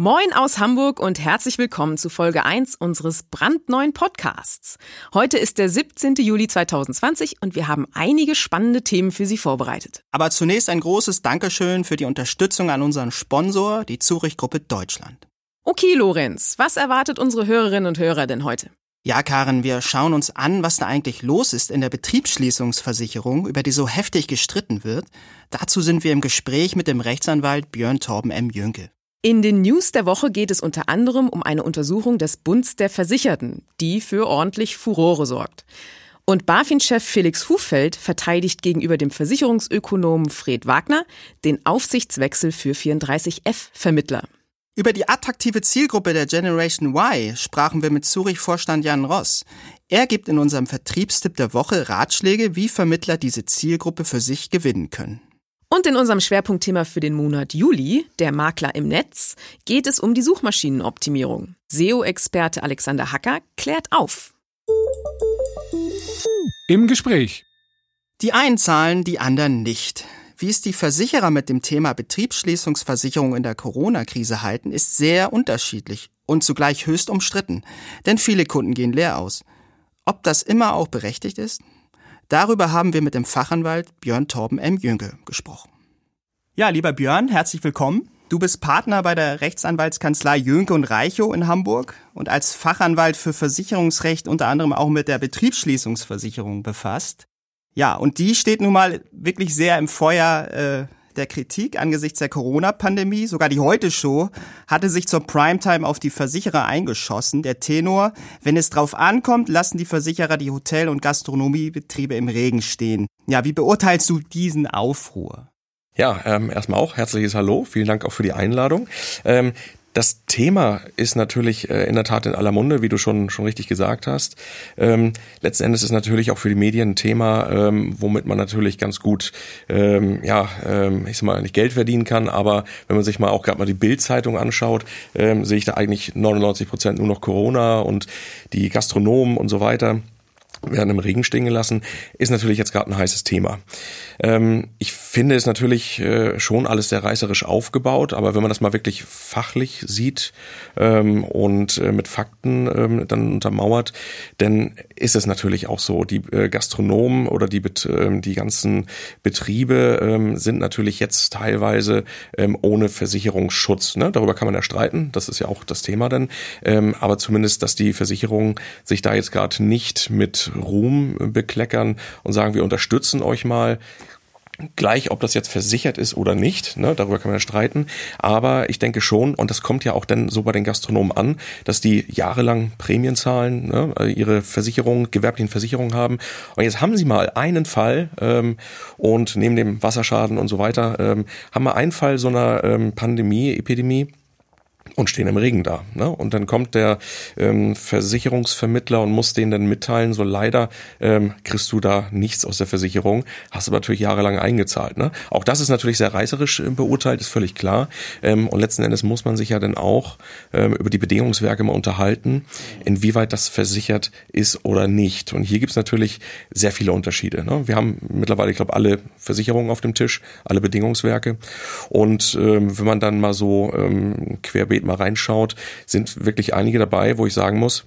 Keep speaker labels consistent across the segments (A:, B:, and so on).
A: Moin aus Hamburg und herzlich willkommen zu Folge 1 unseres brandneuen Podcasts. Heute ist der 17. Juli 2020 und wir haben einige spannende Themen für Sie vorbereitet.
B: Aber zunächst ein großes Dankeschön für die Unterstützung an unseren Sponsor, die Zurich Gruppe Deutschland.
A: Okay, Lorenz, was erwartet unsere Hörerinnen und Hörer denn heute?
B: Ja, Karen, wir schauen uns an, was da eigentlich los ist in der Betriebsschließungsversicherung, über die so heftig gestritten wird. Dazu sind wir im Gespräch mit dem Rechtsanwalt Björn Torben M. Jünke.
A: In den News der Woche geht es unter anderem um eine Untersuchung des Bunds der Versicherten, die für ordentlich Furore sorgt. Und BaFin-Chef Felix Hufeld verteidigt gegenüber dem Versicherungsökonomen Fred Wagner den Aufsichtswechsel für 34F-Vermittler.
B: Über die attraktive Zielgruppe der Generation Y sprachen wir mit Zurich-Vorstand Jan Ross. Er gibt in unserem Vertriebstipp der Woche Ratschläge, wie Vermittler diese Zielgruppe für sich gewinnen können.
A: Und in unserem Schwerpunktthema für den Monat Juli, der Makler im Netz, geht es um die Suchmaschinenoptimierung. SEO-Experte Alexander Hacker klärt auf.
C: Im Gespräch.
B: Die einen zahlen, die anderen nicht. Wie es die Versicherer mit dem Thema Betriebsschließungsversicherung in der Corona-Krise halten, ist sehr unterschiedlich und zugleich höchst umstritten, denn viele Kunden gehen leer aus. Ob das immer auch berechtigt ist? Darüber haben wir mit dem Fachanwalt Björn Torben M. Jünke gesprochen. Ja, lieber Björn, herzlich willkommen. Du bist Partner bei der Rechtsanwaltskanzlei Jönke und Reichow in Hamburg und als Fachanwalt für Versicherungsrecht unter anderem auch mit der Betriebsschließungsversicherung befasst. Ja, und die steht nun mal wirklich sehr im Feuer äh, der Kritik angesichts der Corona-Pandemie. Sogar die Heute-Show hatte sich zur Primetime auf die Versicherer eingeschossen. Der Tenor, wenn es drauf ankommt, lassen die Versicherer die Hotel- und Gastronomiebetriebe im Regen stehen. Ja, wie beurteilst du diesen Aufruhr?
D: Ja, ähm, erstmal auch herzliches Hallo. Vielen Dank auch für die Einladung. Ähm, das Thema ist natürlich äh, in der Tat in aller Munde, wie du schon schon richtig gesagt hast. Ähm, letzten Endes ist natürlich auch für die Medien ein Thema, ähm, womit man natürlich ganz gut, ähm, ja, ähm, ich sag mal, nicht Geld verdienen kann. Aber wenn man sich mal auch gerade mal die Bild-Zeitung anschaut, ähm, sehe ich da eigentlich 99 Prozent nur noch Corona und die Gastronomen und so weiter werden im Regen stehen gelassen, ist natürlich jetzt gerade ein heißes Thema. Ähm, ich finde es natürlich äh, schon alles sehr reißerisch aufgebaut, aber wenn man das mal wirklich fachlich sieht ähm, und äh, mit Fakten ähm, dann untermauert, dann ist es natürlich auch so. Die äh, Gastronomen oder die, ähm, die ganzen Betriebe ähm, sind natürlich jetzt teilweise ähm, ohne Versicherungsschutz. Ne? Darüber kann man ja streiten, das ist ja auch das Thema dann. aber zumindest, dass die Versicherungen sich da jetzt gerade nicht mit Ruhm bekleckern und sagen, wir unterstützen euch mal. Gleich, ob das jetzt versichert ist oder nicht, ne, darüber kann man ja streiten, aber ich denke schon, und das kommt ja auch dann so bei den Gastronomen an, dass die jahrelang Prämien zahlen, ne, ihre Versicherung, gewerblichen Versicherungen haben. Und jetzt haben sie mal einen Fall ähm, und neben dem Wasserschaden und so weiter, ähm, haben wir einen Fall so einer ähm, Pandemie, Epidemie, und stehen im Regen da. Ne? Und dann kommt der ähm, Versicherungsvermittler und muss denen dann mitteilen, so leider ähm, kriegst du da nichts aus der Versicherung, hast aber natürlich jahrelang eingezahlt. Ne? Auch das ist natürlich sehr reißerisch äh, beurteilt, ist völlig klar. Ähm, und letzten Endes muss man sich ja dann auch ähm, über die Bedingungswerke mal unterhalten, inwieweit das versichert ist oder nicht. Und hier gibt's natürlich sehr viele Unterschiede. Ne? Wir haben mittlerweile, ich glaube, alle Versicherungen auf dem Tisch, alle Bedingungswerke. Und ähm, wenn man dann mal so ähm, querbeet mal reinschaut, sind wirklich einige dabei, wo ich sagen muss,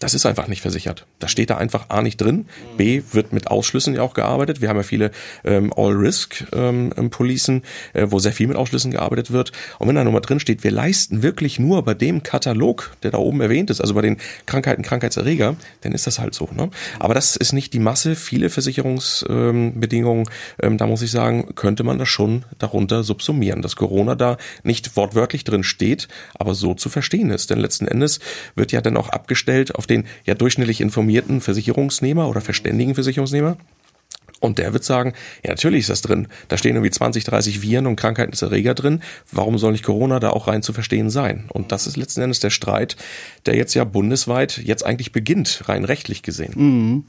D: das ist einfach nicht versichert. Da steht da einfach A nicht drin. B wird mit Ausschlüssen ja auch gearbeitet. Wir haben ja viele ähm, All-Risk-Policen, ähm, äh, wo sehr viel mit Ausschlüssen gearbeitet wird. Und wenn da nochmal drin steht, wir leisten wirklich nur bei dem Katalog, der da oben erwähnt ist, also bei den Krankheiten, Krankheitserreger, dann ist das halt so. Ne? Aber das ist nicht die Masse. Viele Versicherungsbedingungen, ähm, ähm, da muss ich sagen, könnte man das schon darunter subsumieren, dass Corona da nicht wortwörtlich drin steht, aber so zu verstehen ist. Denn letzten Endes wird ja dann auch abgestellt auf auf den ja durchschnittlich informierten Versicherungsnehmer oder verständigen Versicherungsnehmer. Und der wird sagen, ja, natürlich ist das drin. Da stehen irgendwie 20, 30 Viren und Krankheitserreger drin. Warum soll nicht Corona da auch rein zu verstehen sein? Und das ist letzten Endes der Streit, der jetzt ja bundesweit jetzt eigentlich beginnt, rein rechtlich gesehen.
B: Mhm.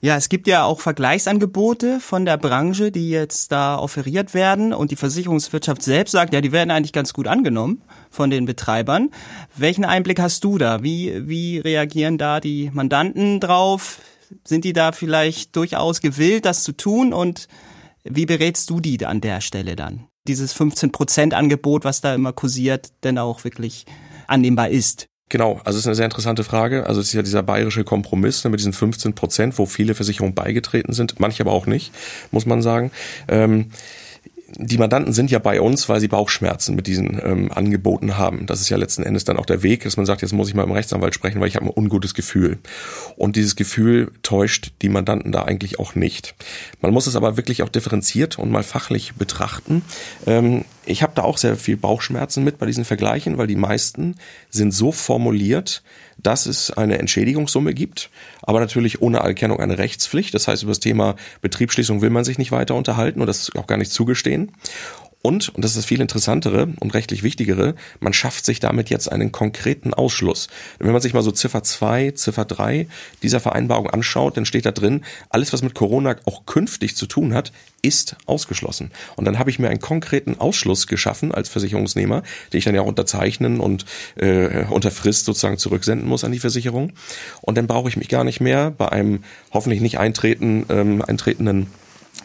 B: Ja, es gibt ja auch Vergleichsangebote von der Branche, die jetzt da offeriert werden und die Versicherungswirtschaft selbst sagt, ja, die werden eigentlich ganz gut angenommen von den Betreibern. Welchen Einblick hast du da? Wie, wie reagieren da die Mandanten drauf? Sind die da vielleicht durchaus gewillt, das zu tun? Und wie berätst du die an der Stelle dann? Dieses 15%-Angebot, was da immer kursiert, denn auch wirklich annehmbar ist?
D: Genau, also es ist eine sehr interessante Frage. Also es ist ja dieser bayerische Kompromiss ne, mit diesen 15 Prozent, wo viele Versicherungen beigetreten sind, manche aber auch nicht, muss man sagen. Ähm, die Mandanten sind ja bei uns, weil sie Bauchschmerzen mit diesen ähm, Angeboten haben. Das ist ja letzten Endes dann auch der Weg, dass man sagt, jetzt muss ich mal im Rechtsanwalt sprechen, weil ich habe ein ungutes Gefühl. Und dieses Gefühl täuscht die Mandanten da eigentlich auch nicht. Man muss es aber wirklich auch differenziert und mal fachlich betrachten. Ähm, ich habe da auch sehr viel Bauchschmerzen mit bei diesen Vergleichen, weil die meisten sind so formuliert, dass es eine Entschädigungssumme gibt, aber natürlich ohne Erkennung eine Rechtspflicht. Das heißt, über das Thema Betriebsschließung will man sich nicht weiter unterhalten und das auch gar nicht zugestehen. Und, und das ist das viel interessantere und rechtlich wichtigere, man schafft sich damit jetzt einen konkreten Ausschluss. Wenn man sich mal so Ziffer 2, Ziffer 3 dieser Vereinbarung anschaut, dann steht da drin, alles was mit Corona auch künftig zu tun hat, ist ausgeschlossen. Und dann habe ich mir einen konkreten Ausschluss geschaffen als Versicherungsnehmer, den ich dann ja auch unterzeichnen und äh, unter Frist sozusagen zurücksenden muss an die Versicherung. Und dann brauche ich mich gar nicht mehr bei einem hoffentlich nicht eintreten, ähm, eintretenden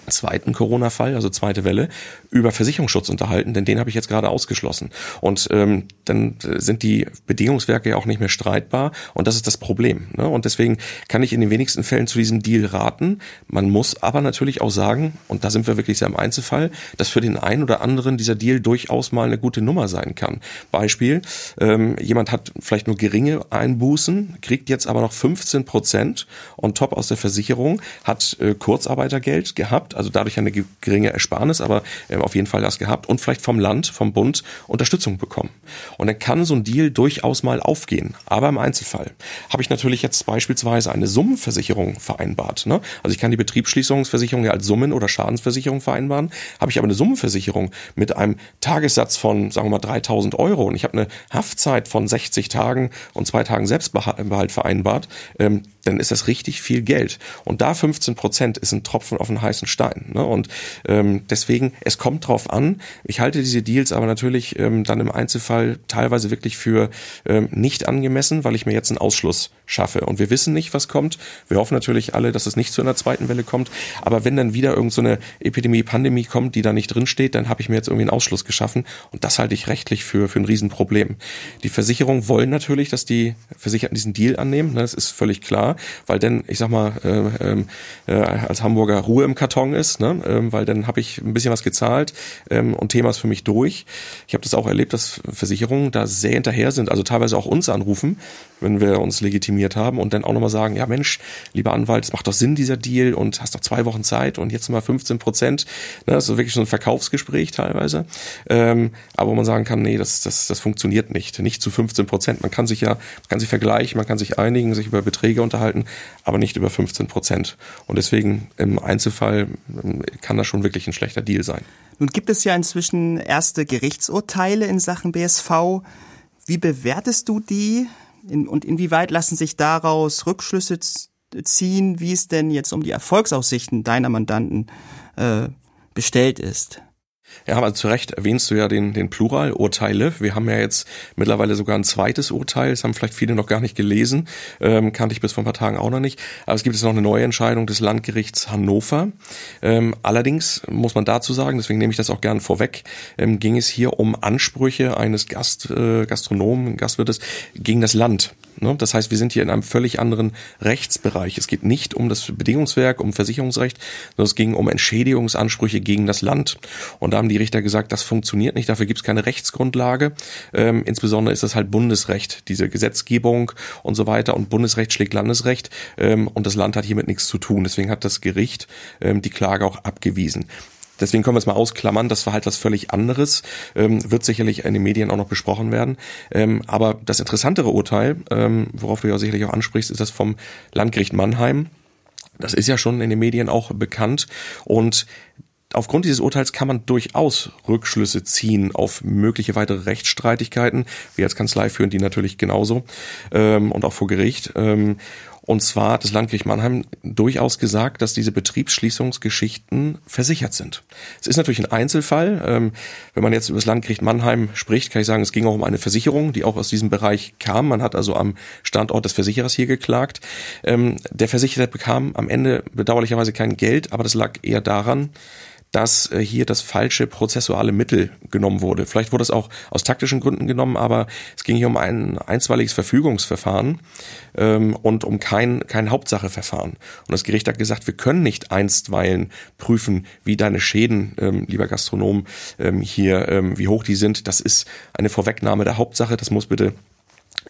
D: zweiten Corona-Fall, also zweite Welle, über Versicherungsschutz unterhalten, denn den habe ich jetzt gerade ausgeschlossen. Und ähm, dann sind die Bedingungswerke ja auch nicht mehr streitbar und das ist das Problem. Ne? Und deswegen kann ich in den wenigsten Fällen zu diesem Deal raten. Man muss aber natürlich auch sagen, und da sind wir wirklich sehr im Einzelfall, dass für den einen oder anderen dieser Deal durchaus mal eine gute Nummer sein kann. Beispiel, ähm, jemand hat vielleicht nur geringe Einbußen, kriegt jetzt aber noch 15 Prozent on top aus der Versicherung, hat äh, Kurzarbeitergeld gehabt, also dadurch eine geringe Ersparnis, aber äh, auf jeden Fall das gehabt und vielleicht vom Land, vom Bund Unterstützung bekommen. Und dann kann so ein Deal durchaus mal aufgehen. Aber im Einzelfall habe ich natürlich jetzt beispielsweise eine Summenversicherung vereinbart. Ne? Also ich kann die Betriebsschließungsversicherung ja als Summen- oder Schadensversicherung vereinbaren. Habe ich aber eine Summenversicherung mit einem Tagessatz von, sagen wir mal, 3000 Euro und ich habe eine Haftzeit von 60 Tagen und zwei Tagen Selbstbehalt vereinbart, ähm, dann ist das richtig viel Geld. Und da 15 Prozent ist ein Tropfen auf einen heißen Stein. Ne? Und ähm, deswegen, es kommt drauf an. Ich halte diese Deals aber natürlich ähm, dann im Einzelfall teilweise wirklich für ähm, nicht angemessen, weil ich mir jetzt einen Ausschluss schaffe. Und wir wissen nicht, was kommt. Wir hoffen natürlich alle, dass es nicht zu einer zweiten Welle kommt. Aber wenn dann wieder irgendeine so Epidemie, Pandemie kommt, die da nicht drinsteht, dann habe ich mir jetzt irgendwie einen Ausschluss geschaffen. Und das halte ich rechtlich für, für ein Riesenproblem. Die Versicherungen wollen natürlich, dass die Versicherten diesen Deal annehmen. Das ist völlig klar, weil dann, ich sag mal, äh, äh, als Hamburger Ruhe im Karton ist, ne? äh, weil dann habe ich ein bisschen was gezahlt ähm, und Thema ist für mich durch. Ich habe das auch erlebt, dass Versicherungen da sehr hinterher sind, also teilweise auch uns anrufen, wenn wir uns legitimiert haben und dann auch nochmal sagen, ja Mensch, lieber Anwalt, es macht doch Sinn, dieser Deal und hast doch zwei Wochen Zeit und jetzt mal 15 Prozent. Ne, das ist wirklich so ein Verkaufsgespräch teilweise. Ähm, aber wo man sagen kann, nee, das, das, das funktioniert nicht. Nicht zu 15 Prozent. Man kann sich ja, man kann sich vergleichen, man kann sich einigen, sich über Beträge unterhalten, aber nicht über 15 Prozent. Und deswegen im Einzelfall ähm, kann das schon wirklich ein schlechter Deal sein.
B: Nun gibt es ja inzwischen erste Gerichtsurteile in Sachen BSV. Wie bewertest du die? In, und inwieweit lassen sich daraus Rückschlüsse ziehen, wie es denn jetzt um die Erfolgsaussichten deiner Mandanten äh, bestellt ist?
D: Ja, aber zu Recht erwähnst du ja den, den Plural, Urteile. Wir haben ja jetzt mittlerweile sogar ein zweites Urteil. Das haben vielleicht viele noch gar nicht gelesen. Ähm, kannte ich bis vor ein paar Tagen auch noch nicht. Aber es gibt jetzt noch eine neue Entscheidung des Landgerichts Hannover. Ähm, allerdings muss man dazu sagen, deswegen nehme ich das auch gerne vorweg, ähm, ging es hier um Ansprüche eines Gast, äh, Gastronomen, Gastwirtes gegen das Land. Ne? Das heißt, wir sind hier in einem völlig anderen Rechtsbereich. Es geht nicht um das Bedingungswerk, um Versicherungsrecht, sondern es ging um Entschädigungsansprüche gegen das Land. Und da haben die Richter gesagt, das funktioniert nicht, dafür gibt es keine Rechtsgrundlage. Ähm, insbesondere ist das halt Bundesrecht, diese Gesetzgebung und so weiter. Und Bundesrecht schlägt Landesrecht ähm, und das Land hat hiermit nichts zu tun. Deswegen hat das Gericht ähm, die Klage auch abgewiesen. Deswegen können wir es mal ausklammern. Das war halt was völlig anderes. Ähm, wird sicherlich in den Medien auch noch besprochen werden. Ähm, aber das interessantere Urteil, ähm, worauf du ja sicherlich auch ansprichst, ist das vom Landgericht Mannheim. Das ist ja schon in den Medien auch bekannt. Und aufgrund dieses Urteils kann man durchaus Rückschlüsse ziehen auf mögliche weitere Rechtsstreitigkeiten. Wir als Kanzlei führen die natürlich genauso ähm, und auch vor Gericht. Ähm, Und zwar hat das Landgericht Mannheim durchaus gesagt, dass diese Betriebsschließungsgeschichten versichert sind. Es ist natürlich ein Einzelfall. Ähm, wenn man jetzt über das Landgericht Mannheim spricht, kann ich sagen, es ging auch um eine Versicherung, die auch aus diesem Bereich kam. Man hat also am Standort des Versicherers hier geklagt. Ähm, der Versicherer bekam am Ende bedauerlicherweise kein Geld, aber das lag eher daran, dass äh, hier das falsche prozessuale Mittel genommen wurde. Vielleicht wurde es auch aus taktischen Gründen genommen, aber es ging hier um ein einstweiliges Verfügungsverfahren ähm, und um kein, kein Hauptsacheverfahren. Und das Gericht hat gesagt, wir können nicht einstweilen prüfen, wie deine Schäden, ähm, lieber Gastronom, ähm, hier, ähm, wie hoch die sind. Das ist eine Vorwegnahme der Hauptsache. Das muss bitte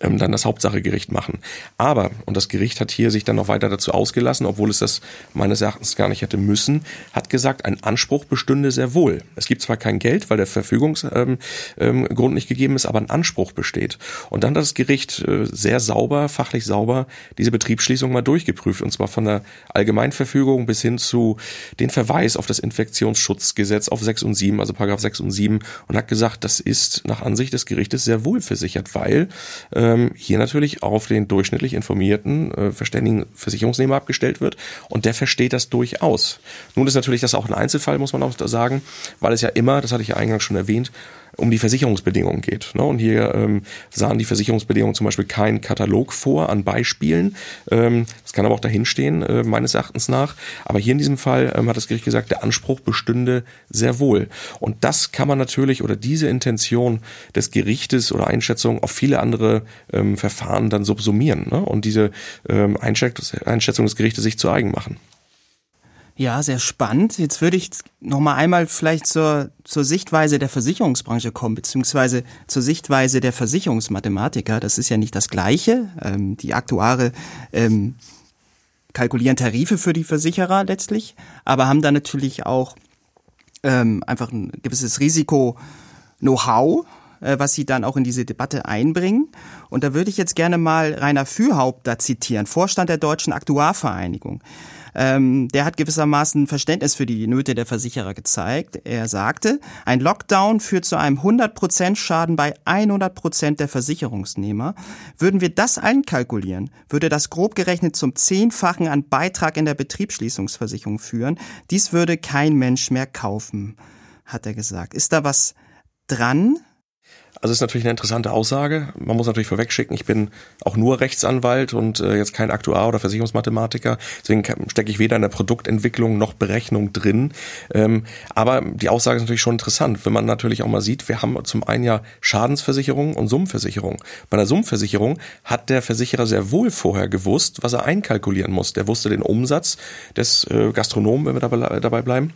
D: ähm, dann das Hauptsachegericht machen. Aber, und das Gericht hat hier sich dann noch weiter dazu ausgelassen, obwohl es das meines Erachtens gar nicht hätte müssen, hat gesagt, ein Anspruch bestünde sehr wohl. Es gibt zwar kein Geld, weil der Verfügungsgrund ähm, ähm, nicht gegeben ist, aber ein Anspruch besteht. Und dann hat das Gericht äh, sehr sauber, fachlich sauber, diese Betriebsschließung mal durchgeprüft, und zwar von der Allgemeinverfügung bis hin zu den Verweis auf das Infektionsschutzgesetz auf 6 und 7, also Paragraph 6 und 7, und hat gesagt, das ist nach Ansicht des Gerichtes sehr wohl versichert, weil äh, ähm, hier natürlich auf den durchschnittlich informierten, äh, verständigen Versicherungsnehmer abgestellt wird und der versteht das durchaus. Nun ist natürlich das auch ein Einzelfall, muss man auch sagen, weil es ja immer, das hatte ich ja eingangs schon erwähnt, um die Versicherungsbedingungen geht. Ne? Und hier ähm, sahen die Versicherungsbedingungen zum Beispiel keinen Katalog vor an Beispielen. Ähm, das kann aber auch dahinstehen, äh, meines Erachtens nach. Aber hier in diesem Fall ähm, hat das Gericht gesagt, der Anspruch bestünde sehr wohl. Und das kann man natürlich oder diese Intention des Gerichtes oder Einschätzung auf viele andere ähm, Verfahren dann subsumieren ne? und diese ähm, Einschätzung des Gerichtes sich zu eigen machen.
B: Ja, sehr spannend. Jetzt würde ich noch mal einmal vielleicht zur, zur Sichtweise der Versicherungsbranche kommen, beziehungsweise zur Sichtweise der Versicherungsmathematiker. Das ist ja nicht das Gleiche. Ähm, die Aktuare ähm, kalkulieren Tarife für die Versicherer letztlich, aber haben da natürlich auch ähm, einfach ein gewisses Risiko-Know-how, äh, was sie dann auch in diese Debatte einbringen. Und da würde ich jetzt gerne mal Rainer Fürhaupt da zitieren, Vorstand der Deutschen Aktuarvereinigung. Ähm, der hat gewissermaßen Verständnis für die Nöte der Versicherer gezeigt. Er sagte, ein Lockdown führt zu einem 100% Schaden bei 100% der Versicherungsnehmer. Würden wir das einkalkulieren, würde das grob gerechnet zum Zehnfachen an Beitrag in der Betriebsschließungsversicherung führen. Dies würde kein Mensch mehr kaufen, hat er gesagt. Ist da was dran?
D: Also ist natürlich eine interessante Aussage. Man muss natürlich vorwegschicken, ich bin auch nur Rechtsanwalt und äh, jetzt kein Aktuar oder Versicherungsmathematiker. Deswegen stecke ich weder in der Produktentwicklung noch Berechnung drin. Ähm, aber die Aussage ist natürlich schon interessant, wenn man natürlich auch mal sieht, wir haben zum einen ja Schadensversicherung und Summenversicherung. Bei einer Summenversicherung hat der Versicherer sehr wohl vorher gewusst, was er einkalkulieren muss. Der wusste den Umsatz des äh, Gastronomen, wenn wir dabei, dabei bleiben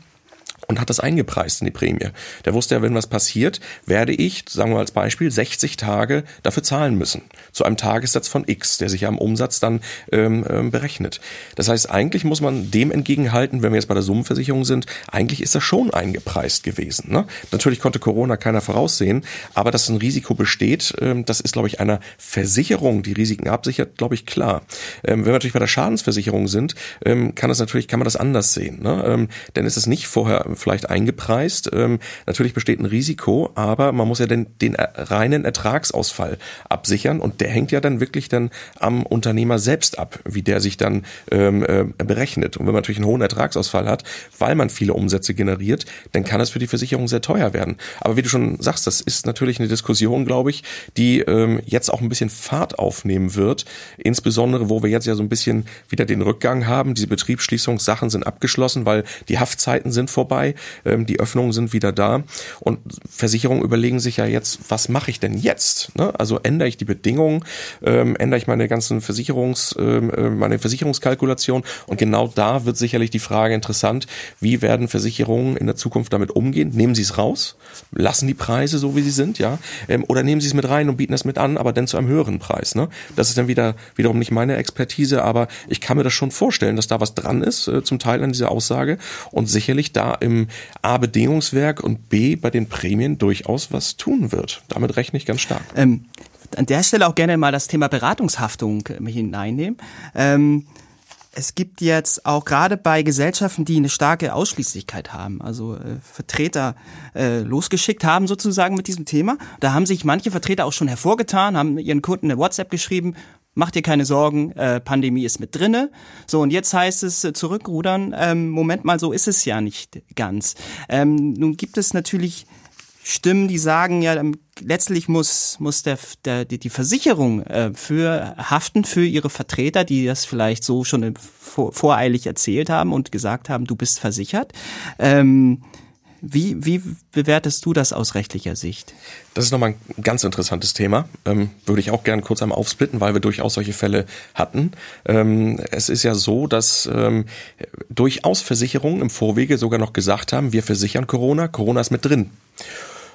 D: und hat das eingepreist in die Prämie. Der wusste ja, wenn was passiert, werde ich, sagen wir als Beispiel, 60 Tage dafür zahlen müssen. Zu einem Tagessatz von X, der sich ja am Umsatz dann ähm, ähm, berechnet. Das heißt, eigentlich muss man dem entgegenhalten, wenn wir jetzt bei der Summenversicherung sind, eigentlich ist das schon eingepreist gewesen. Ne? Natürlich konnte Corona keiner voraussehen, aber dass ein Risiko besteht, ähm, das ist, glaube ich, einer Versicherung, die Risiken absichert, glaube ich, klar. Ähm, wenn wir natürlich bei der Schadensversicherung sind, ähm, kann das natürlich, kann man das anders sehen. Ne? Ähm, denn ist es nicht vorher vielleicht eingepreist. Ähm, natürlich besteht ein Risiko, aber man muss ja den, den reinen Ertragsausfall absichern und der hängt ja dann wirklich dann am Unternehmer selbst ab, wie der sich dann ähm, äh, berechnet. Und wenn man natürlich einen hohen Ertragsausfall hat, weil man viele Umsätze generiert, dann kann es für die Versicherung sehr teuer werden. Aber wie du schon sagst, das ist natürlich eine Diskussion, glaube ich, die ähm, jetzt auch ein bisschen Fahrt aufnehmen wird. Insbesondere, wo wir jetzt ja so ein bisschen wieder den Rückgang haben. Diese Betriebsschließungssachen sind abgeschlossen, weil die Haftzeiten sind vorbei vorbei, ähm, die Öffnungen sind wieder da und Versicherungen überlegen sich ja jetzt, was mache ich denn jetzt? Ne? Also ändere ich die Bedingungen, ähm, ändere ich meine ganzen Versicherungs, ähm, äh, meine Versicherungskalkulation und genau da wird sicherlich die Frage interessant, wie werden Versicherungen in der Zukunft damit umgehen? Nehmen sie es raus? Lassen die Preise so, wie sie sind, ja? Ähm, oder nehmen sie es mit rein und bieten es mit an, aber dann zu einem höheren Preis? Ne? Das ist dann wieder wiederum nicht meine Expertise, aber ich kann mir das schon vorstellen, dass da was dran ist, äh, zum Teil an dieser Aussage und sicherlich da im A Bedingungswerk und B bei den Prämien durchaus was tun wird. Damit rechne ich ganz stark. Ähm,
B: an der Stelle auch gerne mal das Thema Beratungshaftung äh, hineinnehmen. Ähm, es gibt jetzt auch gerade bei Gesellschaften, die eine starke Ausschließlichkeit haben, also äh, Vertreter äh, losgeschickt haben sozusagen mit diesem Thema. Da haben sich manche Vertreter auch schon hervorgetan, haben ihren Kunden eine WhatsApp geschrieben, mach dir keine Sorgen, äh, Pandemie ist mit drinne. So, und jetzt heißt es äh, zurückrudern, ähm, Moment mal, so ist es ja nicht ganz. Ähm, nun gibt es natürlich Stimmen, die sagen, ja, letztlich muss, muss der, der, die Versicherung äh, für haften für ihre Vertreter, die das vielleicht so schon vor, voreilig erzählt haben und gesagt haben, du bist versichert. Ähm, wie, wie bewertest du das aus rechtlicher Sicht?
D: Das ist nochmal ein ganz interessantes Thema. Ähm, würde ich auch gerne kurz einmal aufsplitten, weil wir durchaus solche Fälle hatten. Ähm, es ist ja so, dass ähm, durchaus Versicherungen im Vorwege sogar noch gesagt haben, wir versichern Corona, Corona ist mit drin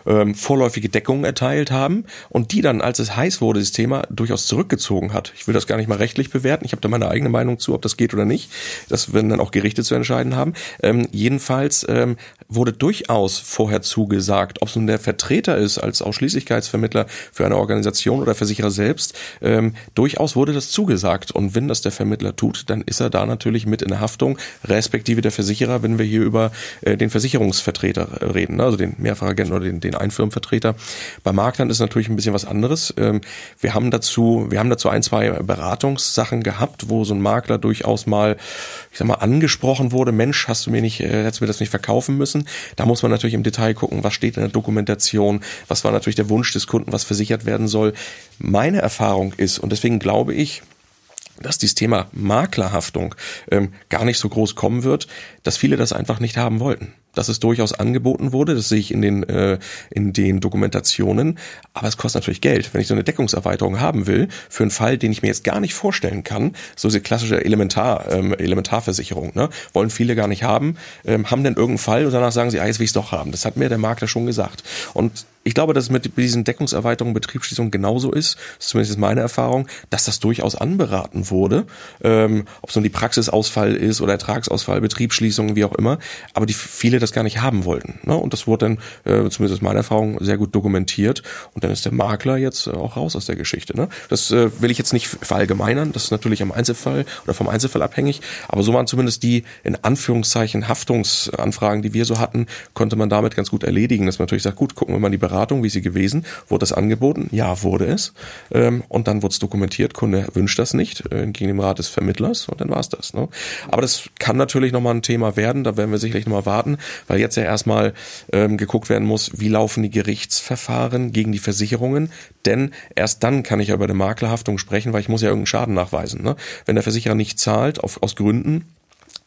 D: ähm, vorläufige Deckungen erteilt haben und die dann, als es heiß wurde, das Thema durchaus zurückgezogen hat. Ich will das gar nicht mal rechtlich bewerten. Ich habe da meine eigene Meinung zu, ob das geht oder nicht. Das werden dann auch Gerichte zu entscheiden haben. Ähm, jedenfalls ähm, wurde durchaus vorher zugesagt, ob es nun der Vertreter ist als Ausschließlichkeitsvermittler für eine Organisation oder Versicherer selbst, ähm, durchaus wurde das zugesagt. Und wenn das der Vermittler tut, dann ist er da natürlich mit in der Haftung, respektive der Versicherer, wenn wir hier über äh, den Versicherungsvertreter reden, ne? also den Mehrfachagenten oder den, den Einfirmenvertreter. Bei Maklern ist natürlich ein bisschen was anderes. Ähm, wir haben dazu, wir haben dazu ein, zwei Beratungssachen gehabt, wo so ein Makler durchaus mal, ich sag mal, angesprochen wurde, Mensch, hast du mir nicht, äh, hättest du mir das nicht verkaufen müssen? Da muss man natürlich im Detail gucken, was steht in der Dokumentation, was war natürlich der Wunsch des Kunden, was versichert werden soll. Meine Erfahrung ist, und deswegen glaube ich, dass dieses Thema Maklerhaftung ähm, gar nicht so groß kommen wird, dass viele das einfach nicht haben wollten dass es durchaus angeboten wurde. Das sehe ich in den, äh, in den Dokumentationen. Aber es kostet natürlich Geld. Wenn ich so eine Deckungserweiterung haben will, für einen Fall, den ich mir jetzt gar nicht vorstellen kann, so diese klassische Elementar, ähm, Elementarversicherung, ne, wollen viele gar nicht haben, ähm, haben dann irgendeinen Fall und danach sagen sie, ah, jetzt will ich es doch haben. Das hat mir der Makler schon gesagt. Und ich glaube, dass es mit diesen Deckungserweiterungen, Betriebsschließungen genauso ist, das ist zumindest meine Erfahrung, dass das durchaus anberaten wurde, ähm, ob es nun die Praxisausfall ist oder Ertragsausfall, Betriebsschließungen, wie auch immer, aber die viele das gar nicht haben wollten. Ne? Und das wurde dann, äh, zumindest meine Erfahrung, sehr gut dokumentiert und dann ist der Makler jetzt äh, auch raus aus der Geschichte. Ne? Das äh, will ich jetzt nicht verallgemeinern, das ist natürlich am Einzelfall oder vom Einzelfall abhängig, aber so waren zumindest die in Anführungszeichen Haftungsanfragen, die wir so hatten, konnte man damit ganz gut erledigen, dass man natürlich sagt, gut, gucken wir mal die Beratung, wie sie gewesen, wurde das angeboten? Ja, wurde es. Ähm, und dann wurde es dokumentiert, Kunde wünscht das nicht, äh, gegen den Rat des Vermittlers und dann war es das. Ne? Aber das kann natürlich nochmal ein Thema werden, da werden wir sicherlich nochmal warten, weil jetzt ja erstmal ähm, geguckt werden muss, wie laufen die Gerichtsverfahren gegen die Versicherungen, denn erst dann kann ich ja über eine Maklerhaftung sprechen, weil ich muss ja irgendeinen Schaden nachweisen. Ne? Wenn der Versicherer nicht zahlt, auf, aus Gründen,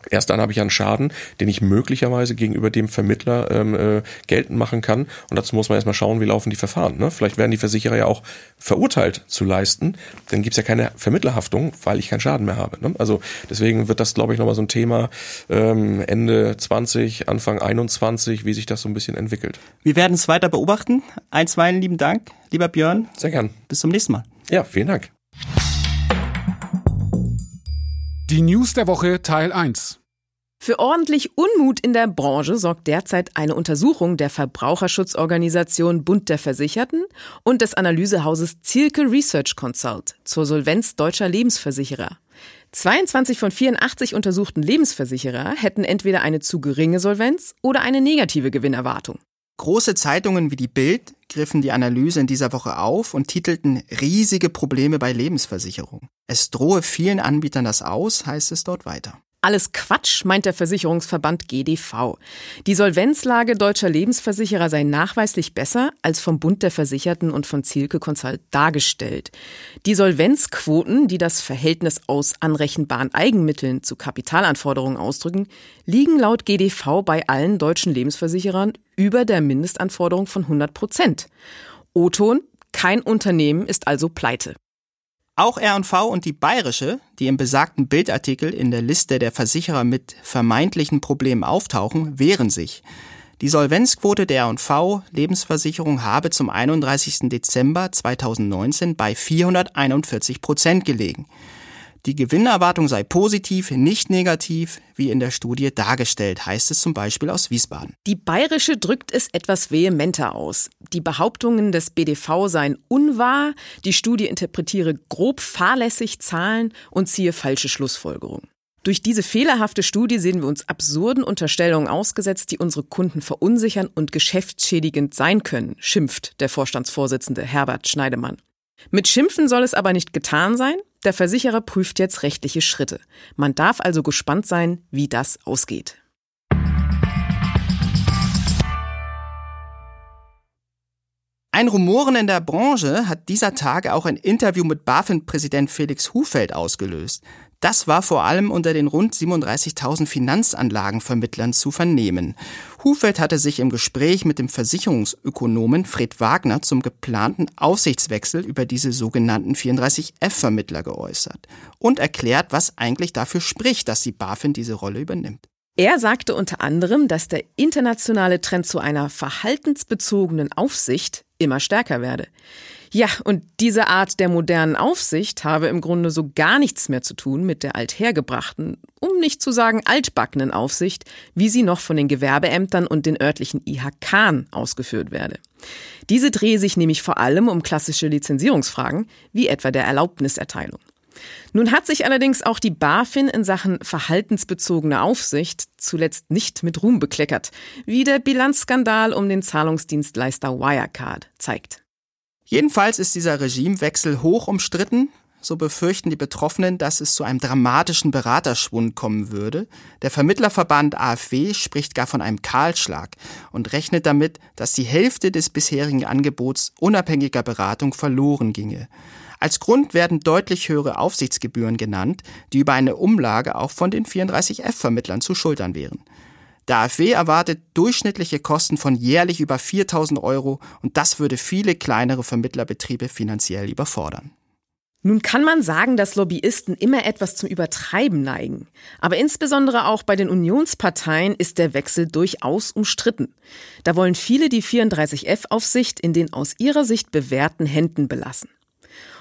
D: Erst dann habe ich einen Schaden, den ich möglicherweise gegenüber dem Vermittler ähm, äh, geltend machen kann. Und dazu muss man erstmal schauen, wie laufen die Verfahren. Ne? Vielleicht werden die Versicherer ja auch verurteilt zu leisten. Dann gibt's ja keine Vermittlerhaftung, weil ich keinen Schaden mehr habe. Ne? Also deswegen wird das, glaube ich, nochmal so ein Thema ähm, Ende 20, Anfang 21, wie sich das so ein bisschen entwickelt.
B: Wir werden es weiter beobachten. Einstweilen lieben Dank, lieber Björn.
D: Sehr gern.
B: Bis zum nächsten Mal.
D: Ja, vielen Dank.
C: Die News der Woche Teil 1.
A: Für ordentlich Unmut in der Branche sorgt derzeit eine Untersuchung der Verbraucherschutzorganisation Bund der Versicherten und des Analysehauses Zielke Research Consult zur Solvenz deutscher Lebensversicherer. 22 von 84 untersuchten Lebensversicherer hätten entweder eine zu geringe Solvenz oder eine negative Gewinnerwartung.
B: Große Zeitungen wie die Bild griffen die Analyse in dieser Woche auf und titelten riesige Probleme bei Lebensversicherung. Es drohe vielen Anbietern das aus, heißt es dort weiter.
A: Alles Quatsch, meint der Versicherungsverband GDV. Die Solvenzlage deutscher Lebensversicherer sei nachweislich besser als vom Bund der Versicherten und von Zielke Consult dargestellt. Die Solvenzquoten, die das Verhältnis aus anrechenbaren Eigenmitteln zu Kapitalanforderungen ausdrücken, liegen laut GDV bei allen deutschen Lebensversicherern über der Mindestanforderung von 100 Prozent. O-Ton, kein Unternehmen ist also pleite.
B: Auch R&V und die Bayerische, die im besagten Bildartikel in der Liste der Versicherer mit vermeintlichen Problemen auftauchen, wehren sich. Die Solvenzquote der R&V Lebensversicherung habe zum 31. Dezember 2019 bei 441 Prozent gelegen. Die Gewinnerwartung sei positiv, nicht negativ, wie in der Studie dargestellt, heißt es zum Beispiel aus Wiesbaden.
A: Die Bayerische drückt es etwas vehementer aus. Die Behauptungen des BDV seien unwahr, die Studie interpretiere grob fahrlässig Zahlen und ziehe falsche Schlussfolgerungen. Durch diese fehlerhafte Studie sehen wir uns absurden Unterstellungen ausgesetzt, die unsere Kunden verunsichern und geschäftsschädigend sein können, schimpft der Vorstandsvorsitzende Herbert Schneidemann. Mit Schimpfen soll es aber nicht getan sein. Der Versicherer prüft jetzt rechtliche Schritte. Man darf also gespannt sein, wie das ausgeht.
B: Ein Rumoren in der Branche hat dieser Tage auch ein Interview mit BaFin-Präsident Felix Hufeld ausgelöst. Das war vor allem unter den rund 37.000 Finanzanlagenvermittlern zu vernehmen. Hufeld hatte sich im Gespräch mit dem Versicherungsökonomen Fred Wagner zum geplanten Aufsichtswechsel über diese sogenannten 34F-Vermittler geäußert und erklärt, was eigentlich dafür spricht, dass die BaFin diese Rolle übernimmt.
A: Er sagte unter anderem, dass der internationale Trend zu einer verhaltensbezogenen Aufsicht immer stärker werde. Ja, und diese Art der modernen Aufsicht habe im Grunde so gar nichts mehr zu tun mit der althergebrachten, um nicht zu sagen altbackenen Aufsicht, wie sie noch von den Gewerbeämtern und den örtlichen IHK ausgeführt werde. Diese drehe sich nämlich vor allem um klassische Lizenzierungsfragen, wie etwa der Erlaubniserteilung. Nun hat sich allerdings auch die BaFin in Sachen verhaltensbezogene Aufsicht zuletzt nicht mit Ruhm bekleckert, wie der Bilanzskandal um den Zahlungsdienstleister Wirecard zeigt.
B: Jedenfalls ist dieser Regimewechsel hoch umstritten. So befürchten die Betroffenen, dass es zu einem dramatischen Beraterschwund kommen würde. Der Vermittlerverband AfW spricht gar von einem Kahlschlag und rechnet damit, dass die Hälfte des bisherigen Angebots unabhängiger Beratung verloren ginge. Als Grund werden deutlich höhere Aufsichtsgebühren genannt, die über eine Umlage auch von den 34F-Vermittlern zu schultern wären. Der AfW erwartet durchschnittliche Kosten von jährlich über 4000 Euro und das würde viele kleinere Vermittlerbetriebe finanziell überfordern.
A: Nun kann man sagen, dass Lobbyisten immer etwas zum Übertreiben neigen. Aber insbesondere auch bei den Unionsparteien ist der Wechsel durchaus umstritten. Da wollen viele die 34F-Aufsicht in den aus ihrer Sicht bewährten Händen belassen.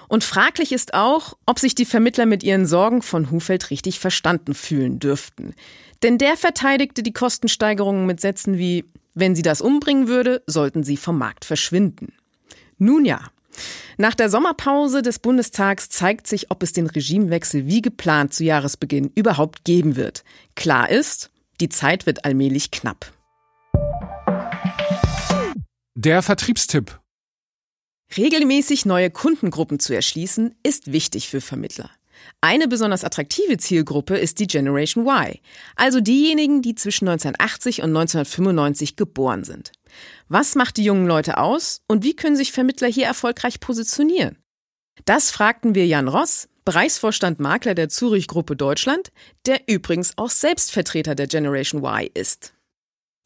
A: Und fraglich ist auch, ob sich die Vermittler mit ihren Sorgen von Hufeld richtig verstanden fühlen dürften. Denn der verteidigte die Kostensteigerungen mit Sätzen wie, wenn sie das umbringen würde, sollten sie vom Markt verschwinden. Nun ja. Nach der Sommerpause des Bundestags zeigt sich, ob es den Regimewechsel wie geplant zu Jahresbeginn überhaupt geben wird. Klar ist, die Zeit wird allmählich knapp.
C: Der Vertriebstipp.
A: Regelmäßig neue Kundengruppen zu erschließen, ist wichtig für Vermittler. Eine besonders attraktive Zielgruppe ist die Generation Y, also diejenigen, die zwischen 1980 und 1995 geboren sind. Was macht die jungen Leute aus und wie können sich Vermittler hier erfolgreich positionieren? Das fragten wir Jan Ross, Bereichsvorstand Makler der Zurich Gruppe Deutschland, der übrigens auch Selbstvertreter der Generation Y ist.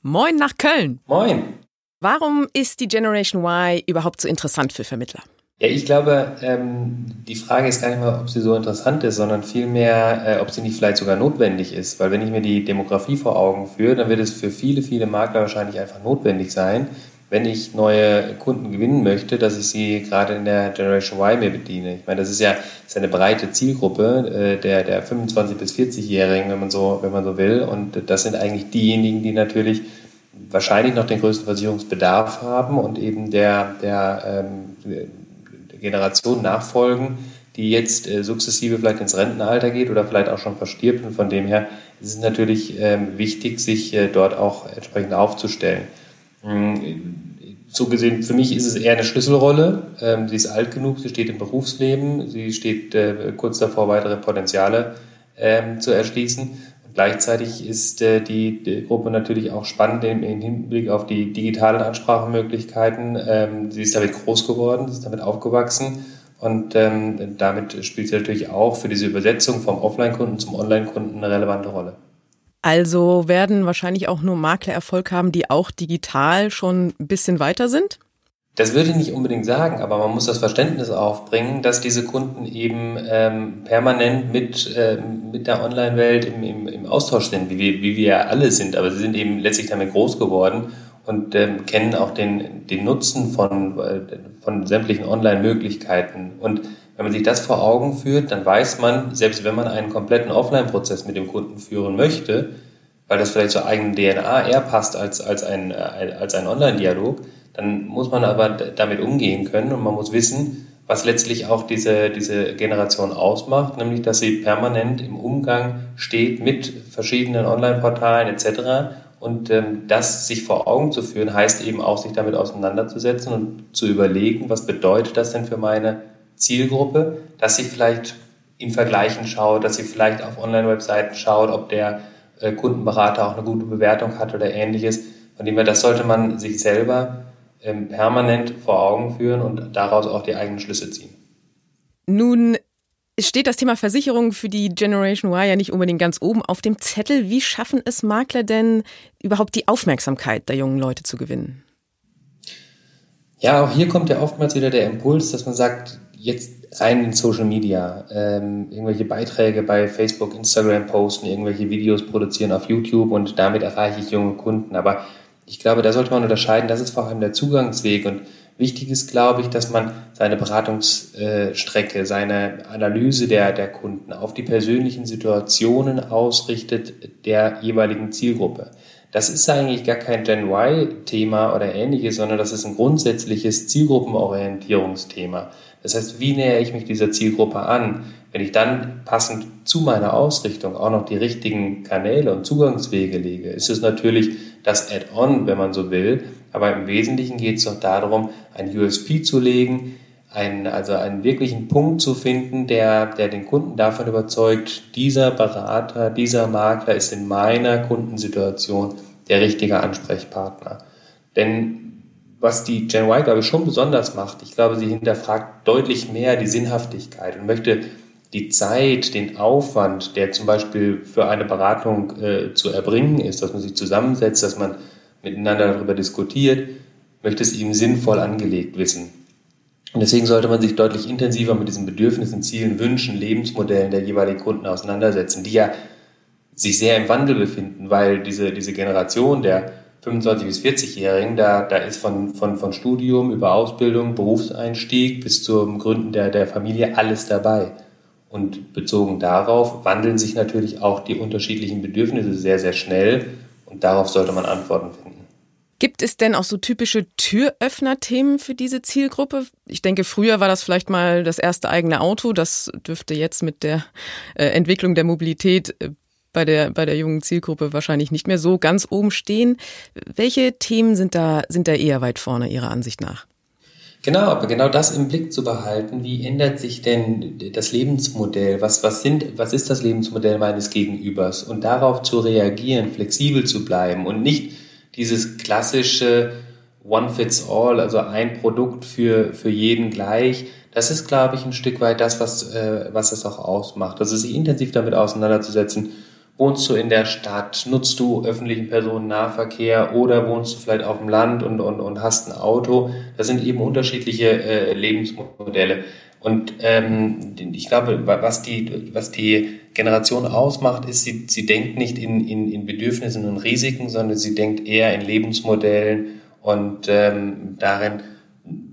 A: Moin nach Köln.
E: Moin.
A: Warum ist die Generation Y überhaupt so interessant für Vermittler?
E: Ja, ich glaube, ähm, die Frage ist gar nicht mal, ob sie so interessant ist, sondern vielmehr, äh, ob sie nicht vielleicht sogar notwendig ist. Weil wenn ich mir die Demografie vor Augen führe, dann wird es für viele, viele Makler wahrscheinlich einfach notwendig sein, wenn ich neue Kunden gewinnen möchte, dass ich sie gerade in der Generation Y mir bediene. Ich meine, das ist ja das ist eine breite Zielgruppe äh, der, der 25- bis 40-Jährigen, wenn man so, wenn man so will. Und das sind eigentlich diejenigen, die natürlich wahrscheinlich noch den größten Versicherungsbedarf haben und eben der, der ähm, Generation nachfolgen, die jetzt äh, sukzessive vielleicht ins Rentenalter geht oder vielleicht auch schon verstirbt. Und von dem her ist es natürlich ähm, wichtig, sich äh, dort auch entsprechend aufzustellen. So gesehen, für mich ist es eher eine Schlüsselrolle. Ähm, sie ist alt genug, sie steht im Berufsleben, sie steht äh, kurz davor, weitere Potenziale ähm, zu erschließen. Gleichzeitig ist äh, die, die, Gruppe natürlich auch spannend im, im, Hinblick auf die digitalen Ansprachemöglichkeiten. Ähm, sie ist damit groß geworden, sie ist damit aufgewachsen und ähm, damit spielt sie natürlich auch für diese Übersetzung vom Offline-Kunden zum Online-Kunden eine relevante Rolle.
A: Also werden wahrscheinlich auch nur Makler Erfolg haben, die auch digital schon ein bisschen weiter sind?
E: Das würde ich nicht unbedingt sagen, aber man muss das Verständnis aufbringen, dass diese Kunden eben ähm, permanent mit, ähm, mit der Online-Welt im, im, im Austausch sind, wie wir, wie wir ja alle sind, aber sie sind eben letztlich damit groß geworden und ähm, kennen auch den, den Nutzen von, äh, von sämtlichen Online-Möglichkeiten. Und wenn man sich das vor Augen führt, dann weiß man, selbst wenn man einen kompletten Offline-Prozess mit dem Kunden führen möchte, weil das vielleicht zur eigenen DNA eher passt als, als ein, äh, als ein Online-Dialog, dann muss man aber damit umgehen können und man muss wissen, was letztlich auch diese, diese Generation ausmacht, nämlich dass sie permanent im Umgang steht mit verschiedenen Online-Portalen etc. Und ähm, das sich vor Augen zu führen, heißt eben auch, sich damit auseinanderzusetzen und zu überlegen, was bedeutet das denn für meine Zielgruppe, dass sie vielleicht in Vergleichen schaut, dass sie vielleicht auf Online-Webseiten schaut, ob der äh, Kundenberater auch eine gute Bewertung hat oder ähnliches. Von dem her, das sollte man sich selber permanent vor Augen führen und daraus auch die eigenen Schlüsse ziehen.
A: Nun steht das Thema Versicherung für die Generation Y ja nicht unbedingt ganz oben auf dem Zettel. Wie schaffen es Makler denn überhaupt die Aufmerksamkeit der jungen Leute zu gewinnen?
E: Ja, auch hier kommt ja oftmals wieder der Impuls, dass man sagt, jetzt rein in Social Media, ähm, irgendwelche Beiträge bei Facebook, Instagram posten, irgendwelche Videos produzieren auf YouTube und damit erreiche ich junge Kunden. Aber ich glaube, da sollte man unterscheiden, das ist vor allem der Zugangsweg und wichtig ist, glaube ich, dass man seine Beratungsstrecke, seine Analyse der, der Kunden auf die persönlichen Situationen ausrichtet der jeweiligen Zielgruppe. Das ist eigentlich gar kein Gen Y-Thema oder ähnliches, sondern das ist ein grundsätzliches Zielgruppenorientierungsthema. Das heißt, wie nähere ich mich dieser Zielgruppe an? Wenn ich dann passend zu meiner Ausrichtung auch noch die richtigen Kanäle und Zugangswege lege, ist es natürlich das Add-on, wenn man so will. Aber im Wesentlichen geht es doch darum, ein USP zu legen, einen, also einen wirklichen Punkt zu finden, der, der den Kunden davon überzeugt, dieser Berater, dieser Makler ist in meiner Kundensituation der richtige Ansprechpartner. Denn was die Gen Y, glaube ich, schon besonders macht, ich glaube, sie hinterfragt deutlich mehr die Sinnhaftigkeit und möchte die Zeit, den Aufwand, der zum Beispiel für eine Beratung äh, zu erbringen ist, dass man sich zusammensetzt, dass man miteinander darüber diskutiert, möchte es ihm sinnvoll angelegt wissen. Und deswegen sollte man sich deutlich intensiver mit diesen Bedürfnissen, Zielen, Wünschen, Lebensmodellen der jeweiligen Kunden auseinandersetzen, die ja sich sehr im Wandel befinden, weil diese, diese Generation der 25- bis 40-Jährigen, da, da ist von, von, von Studium über Ausbildung, Berufseinstieg bis zum Gründen der, der Familie alles dabei. Und bezogen darauf wandeln sich natürlich auch die unterschiedlichen Bedürfnisse sehr, sehr schnell und darauf sollte man Antworten finden.
A: Gibt es denn auch so typische Türöffner-Themen für diese Zielgruppe? Ich denke, früher war das vielleicht mal das erste eigene Auto. Das dürfte jetzt mit der äh, Entwicklung der Mobilität äh, bei der, bei der jungen Zielgruppe wahrscheinlich nicht mehr so ganz oben stehen. Welche Themen sind da, sind da eher weit vorne Ihrer Ansicht nach?
E: Genau, aber genau das im Blick zu behalten, wie ändert sich denn das Lebensmodell? Was, was, sind, was ist das Lebensmodell meines Gegenübers? Und darauf zu reagieren, flexibel zu bleiben und nicht dieses klassische One Fits All, also ein Produkt für, für jeden gleich. Das ist, glaube ich, ein Stück weit das, was, äh, was es auch ausmacht. Also sich intensiv damit auseinanderzusetzen Wohnst du in der Stadt? Nutzt du öffentlichen Personennahverkehr oder wohnst du vielleicht auf dem Land und, und, und hast ein Auto? Das sind eben unterschiedliche äh, Lebensmodelle. Und ähm, ich glaube, was die, was die Generation ausmacht, ist, sie, sie denkt nicht in, in, in Bedürfnissen und Risiken, sondern sie denkt eher in Lebensmodellen und ähm, darin,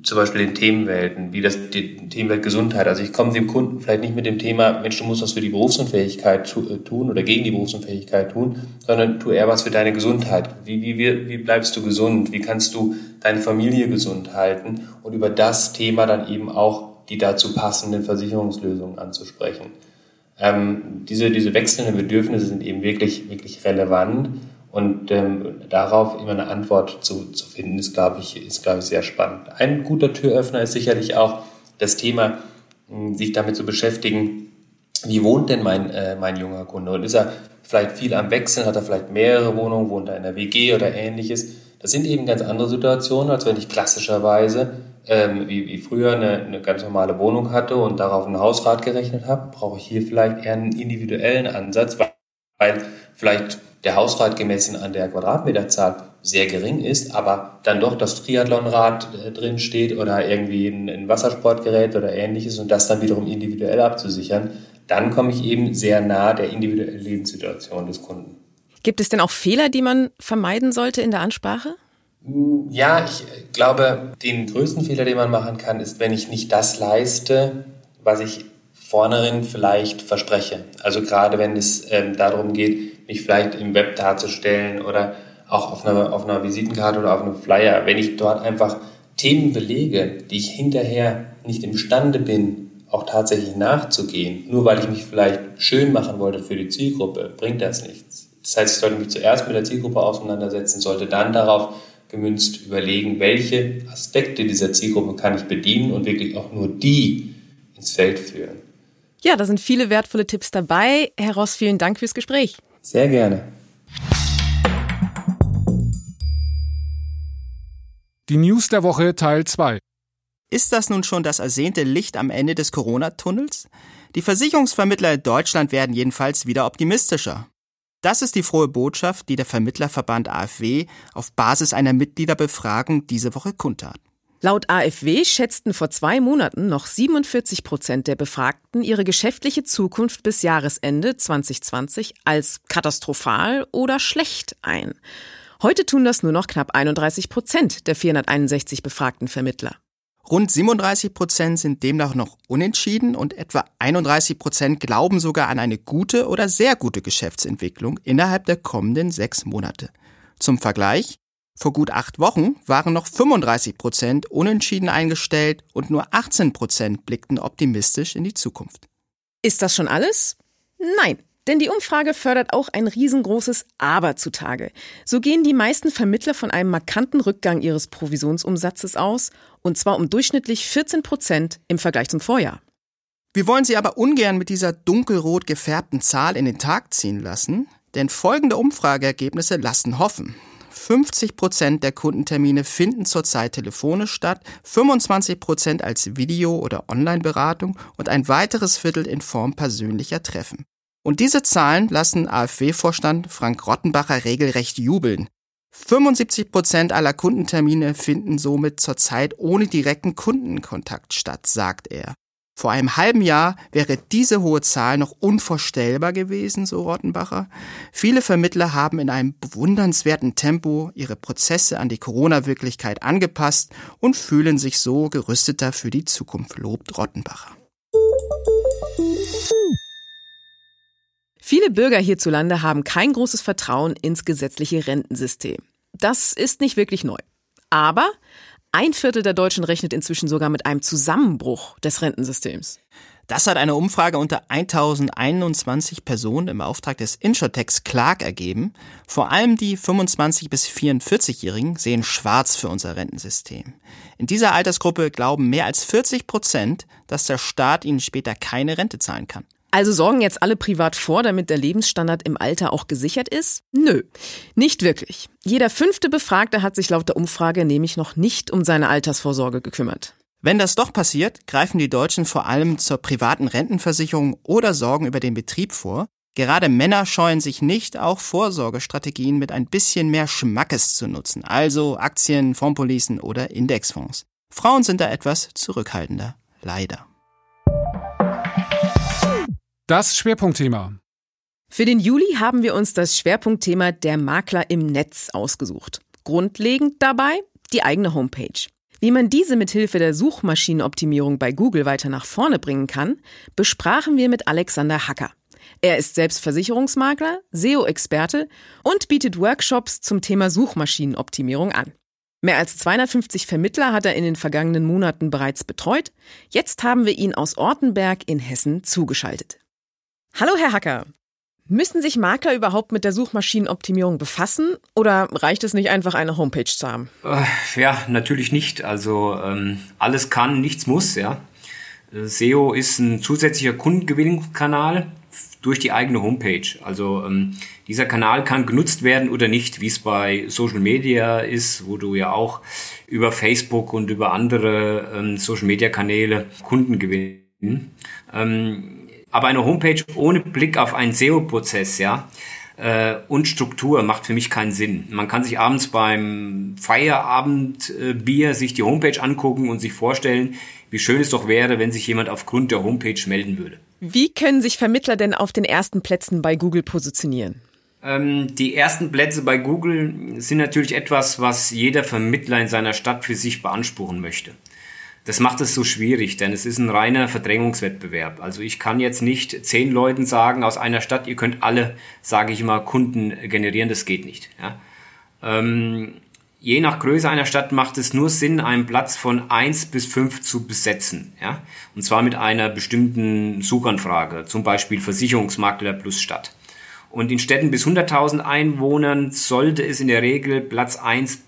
E: zum Beispiel in Themenwelten, wie das die Themenwelt Gesundheit. Also ich komme dem Kunden vielleicht nicht mit dem Thema, Mensch, du musst was für die Berufsunfähigkeit äh, tun oder gegen die Berufsunfähigkeit tun, sondern tu eher was für deine Gesundheit. Wie, wie, wie, wie bleibst du gesund? Wie kannst du deine Familie gesund halten? Und über das Thema dann eben auch die dazu passenden Versicherungslösungen anzusprechen. Ähm, diese, diese wechselnden Bedürfnisse sind eben wirklich, wirklich relevant. Und ähm, darauf immer eine Antwort zu, zu finden, ist, glaube ich, ist, glaube ich, sehr spannend. Ein guter Türöffner ist sicherlich auch das Thema, hm, sich damit zu beschäftigen, wie wohnt denn mein, äh, mein junger Kunde? Und ist er vielleicht viel am Wechseln, hat er vielleicht mehrere Wohnungen, wohnt er in der WG oder ähnliches? Das sind eben ganz andere Situationen, als wenn ich klassischerweise, ähm, wie, wie früher, eine, eine ganz normale Wohnung hatte und darauf einen Hausrat gerechnet habe, brauche ich hier vielleicht eher einen individuellen Ansatz, weil, weil vielleicht der Hausrat gemessen an der Quadratmeterzahl sehr gering ist, aber dann doch das Triathlonrad äh, drin steht oder irgendwie ein, ein Wassersportgerät oder ähnliches und das dann wiederum individuell abzusichern, dann komme ich eben sehr nah der individuellen Lebenssituation des Kunden.
A: Gibt es denn auch Fehler, die man vermeiden sollte in der Ansprache?
E: Mm, ja, ich glaube, den größten Fehler, den man machen kann, ist, wenn ich nicht das leiste, was ich vornherein vielleicht verspreche. Also gerade wenn es ähm, darum geht, mich vielleicht im Web darzustellen oder auch auf einer, auf einer Visitenkarte oder auf einem Flyer, wenn ich dort einfach Themen belege, die ich hinterher nicht imstande bin, auch tatsächlich nachzugehen, nur weil ich mich vielleicht schön machen wollte für die Zielgruppe, bringt das nichts. Das heißt, ich sollte mich zuerst mit der Zielgruppe auseinandersetzen, sollte dann darauf gemünzt überlegen, welche Aspekte dieser Zielgruppe kann ich bedienen und wirklich auch nur die ins Feld führen.
A: Ja, da sind viele wertvolle Tipps dabei. Herr Ross, vielen Dank fürs Gespräch.
E: Sehr gerne.
C: Die News der Woche Teil 2.
B: Ist das nun schon das ersehnte Licht am Ende des Corona-Tunnels? Die Versicherungsvermittler in Deutschland werden jedenfalls wieder optimistischer. Das ist die frohe Botschaft, die der Vermittlerverband AfW auf Basis einer Mitgliederbefragung diese Woche kundtat.
A: Laut AfW schätzten vor zwei Monaten noch 47 Prozent der Befragten ihre geschäftliche Zukunft bis Jahresende 2020 als katastrophal oder schlecht ein. Heute tun das nur noch knapp 31 Prozent der 461 befragten Vermittler.
B: Rund 37 Prozent sind demnach noch unentschieden und etwa 31 Prozent glauben sogar an eine gute oder sehr gute Geschäftsentwicklung innerhalb der kommenden sechs Monate. Zum Vergleich, vor gut acht Wochen waren noch 35 Prozent unentschieden eingestellt und nur 18 Prozent blickten optimistisch in die Zukunft.
A: Ist das schon alles? Nein. Denn die Umfrage fördert auch ein riesengroßes Aber zutage. So gehen die meisten Vermittler von einem markanten Rückgang ihres Provisionsumsatzes aus, und zwar um durchschnittlich 14 Prozent im Vergleich zum Vorjahr.
B: Wir wollen Sie aber ungern mit dieser dunkelrot gefärbten Zahl in den Tag ziehen lassen, denn folgende Umfrageergebnisse lassen hoffen. 50 Prozent der Kundentermine finden zurzeit telefonisch statt, 25 Prozent als Video- oder Online-Beratung und ein weiteres Viertel in Form persönlicher Treffen. Und diese Zahlen lassen AfW-Vorstand Frank Rottenbacher regelrecht jubeln. 75 Prozent aller Kundentermine finden somit zurzeit ohne direkten Kundenkontakt statt, sagt er. Vor einem halben Jahr wäre diese hohe Zahl noch unvorstellbar gewesen, so Rottenbacher. Viele Vermittler haben in einem bewundernswerten Tempo ihre Prozesse an die Corona-Wirklichkeit angepasst und fühlen sich so gerüsteter für die Zukunft, lobt Rottenbacher.
A: Viele Bürger hierzulande haben kein großes Vertrauen ins gesetzliche Rentensystem. Das ist nicht wirklich neu. Aber ein Viertel der Deutschen rechnet inzwischen sogar mit einem Zusammenbruch des Rentensystems.
B: Das hat eine Umfrage unter 1021 Personen im Auftrag des Insurtex Clark ergeben. Vor allem die 25 bis 44-Jährigen sehen schwarz für unser Rentensystem. In dieser Altersgruppe glauben mehr als 40 Prozent, dass der Staat ihnen später keine Rente zahlen kann.
A: Also sorgen jetzt alle privat vor, damit der Lebensstandard im Alter auch gesichert ist? Nö, nicht wirklich. Jeder fünfte Befragte hat sich laut der Umfrage nämlich noch nicht um seine Altersvorsorge gekümmert.
B: Wenn das doch passiert, greifen die Deutschen vor allem zur privaten Rentenversicherung oder sorgen über den Betrieb vor. Gerade Männer scheuen sich nicht, auch Vorsorgestrategien mit ein bisschen mehr Schmackes zu nutzen, also Aktien, Fondspolicen oder Indexfonds. Frauen sind da etwas zurückhaltender, leider.
C: Das Schwerpunktthema.
A: Für den Juli haben wir uns das Schwerpunktthema der Makler im Netz ausgesucht. Grundlegend dabei die eigene Homepage. Wie man diese mithilfe der Suchmaschinenoptimierung bei Google weiter nach vorne bringen kann, besprachen wir mit Alexander Hacker. Er ist selbst Versicherungsmakler, SEO-Experte und bietet Workshops zum Thema Suchmaschinenoptimierung an. Mehr als 250 Vermittler hat er in den vergangenen Monaten bereits betreut. Jetzt haben wir ihn aus Ortenberg in Hessen zugeschaltet. Hallo, Herr Hacker. Müssen sich Makler überhaupt mit der Suchmaschinenoptimierung befassen oder reicht es nicht einfach, eine Homepage zu haben?
F: Äh, ja, natürlich nicht. Also ähm, alles kann, nichts muss. Ja. Äh, SEO ist ein zusätzlicher Kundengewinnungskanal durch die eigene Homepage. Also ähm, dieser Kanal kann genutzt werden oder nicht, wie es bei Social Media ist, wo du ja auch über Facebook und über andere ähm, Social Media Kanäle Kunden gewinnen. Aber eine Homepage ohne Blick auf einen SEO-Prozess, ja, äh, und Struktur macht für mich keinen Sinn. Man kann sich abends beim Feierabendbier äh, sich die Homepage angucken und sich vorstellen, wie schön es doch wäre, wenn sich jemand aufgrund der Homepage melden würde.
A: Wie können sich Vermittler denn auf den ersten Plätzen bei Google positionieren?
F: Ähm, die ersten Plätze bei Google sind natürlich etwas, was jeder Vermittler in seiner Stadt für sich beanspruchen möchte. Das macht es so schwierig, denn es ist ein reiner Verdrängungswettbewerb. Also ich kann jetzt nicht zehn Leuten sagen aus einer Stadt, ihr könnt alle, sage ich mal, Kunden generieren, das geht nicht. Ja? Ähm, je nach Größe einer Stadt macht es nur Sinn, einen Platz von eins bis fünf zu besetzen. Ja? Und zwar mit einer bestimmten Suchanfrage, zum Beispiel Versicherungsmakler plus Stadt. Und in Städten bis 100.000 Einwohnern sollte es in der Regel Platz eins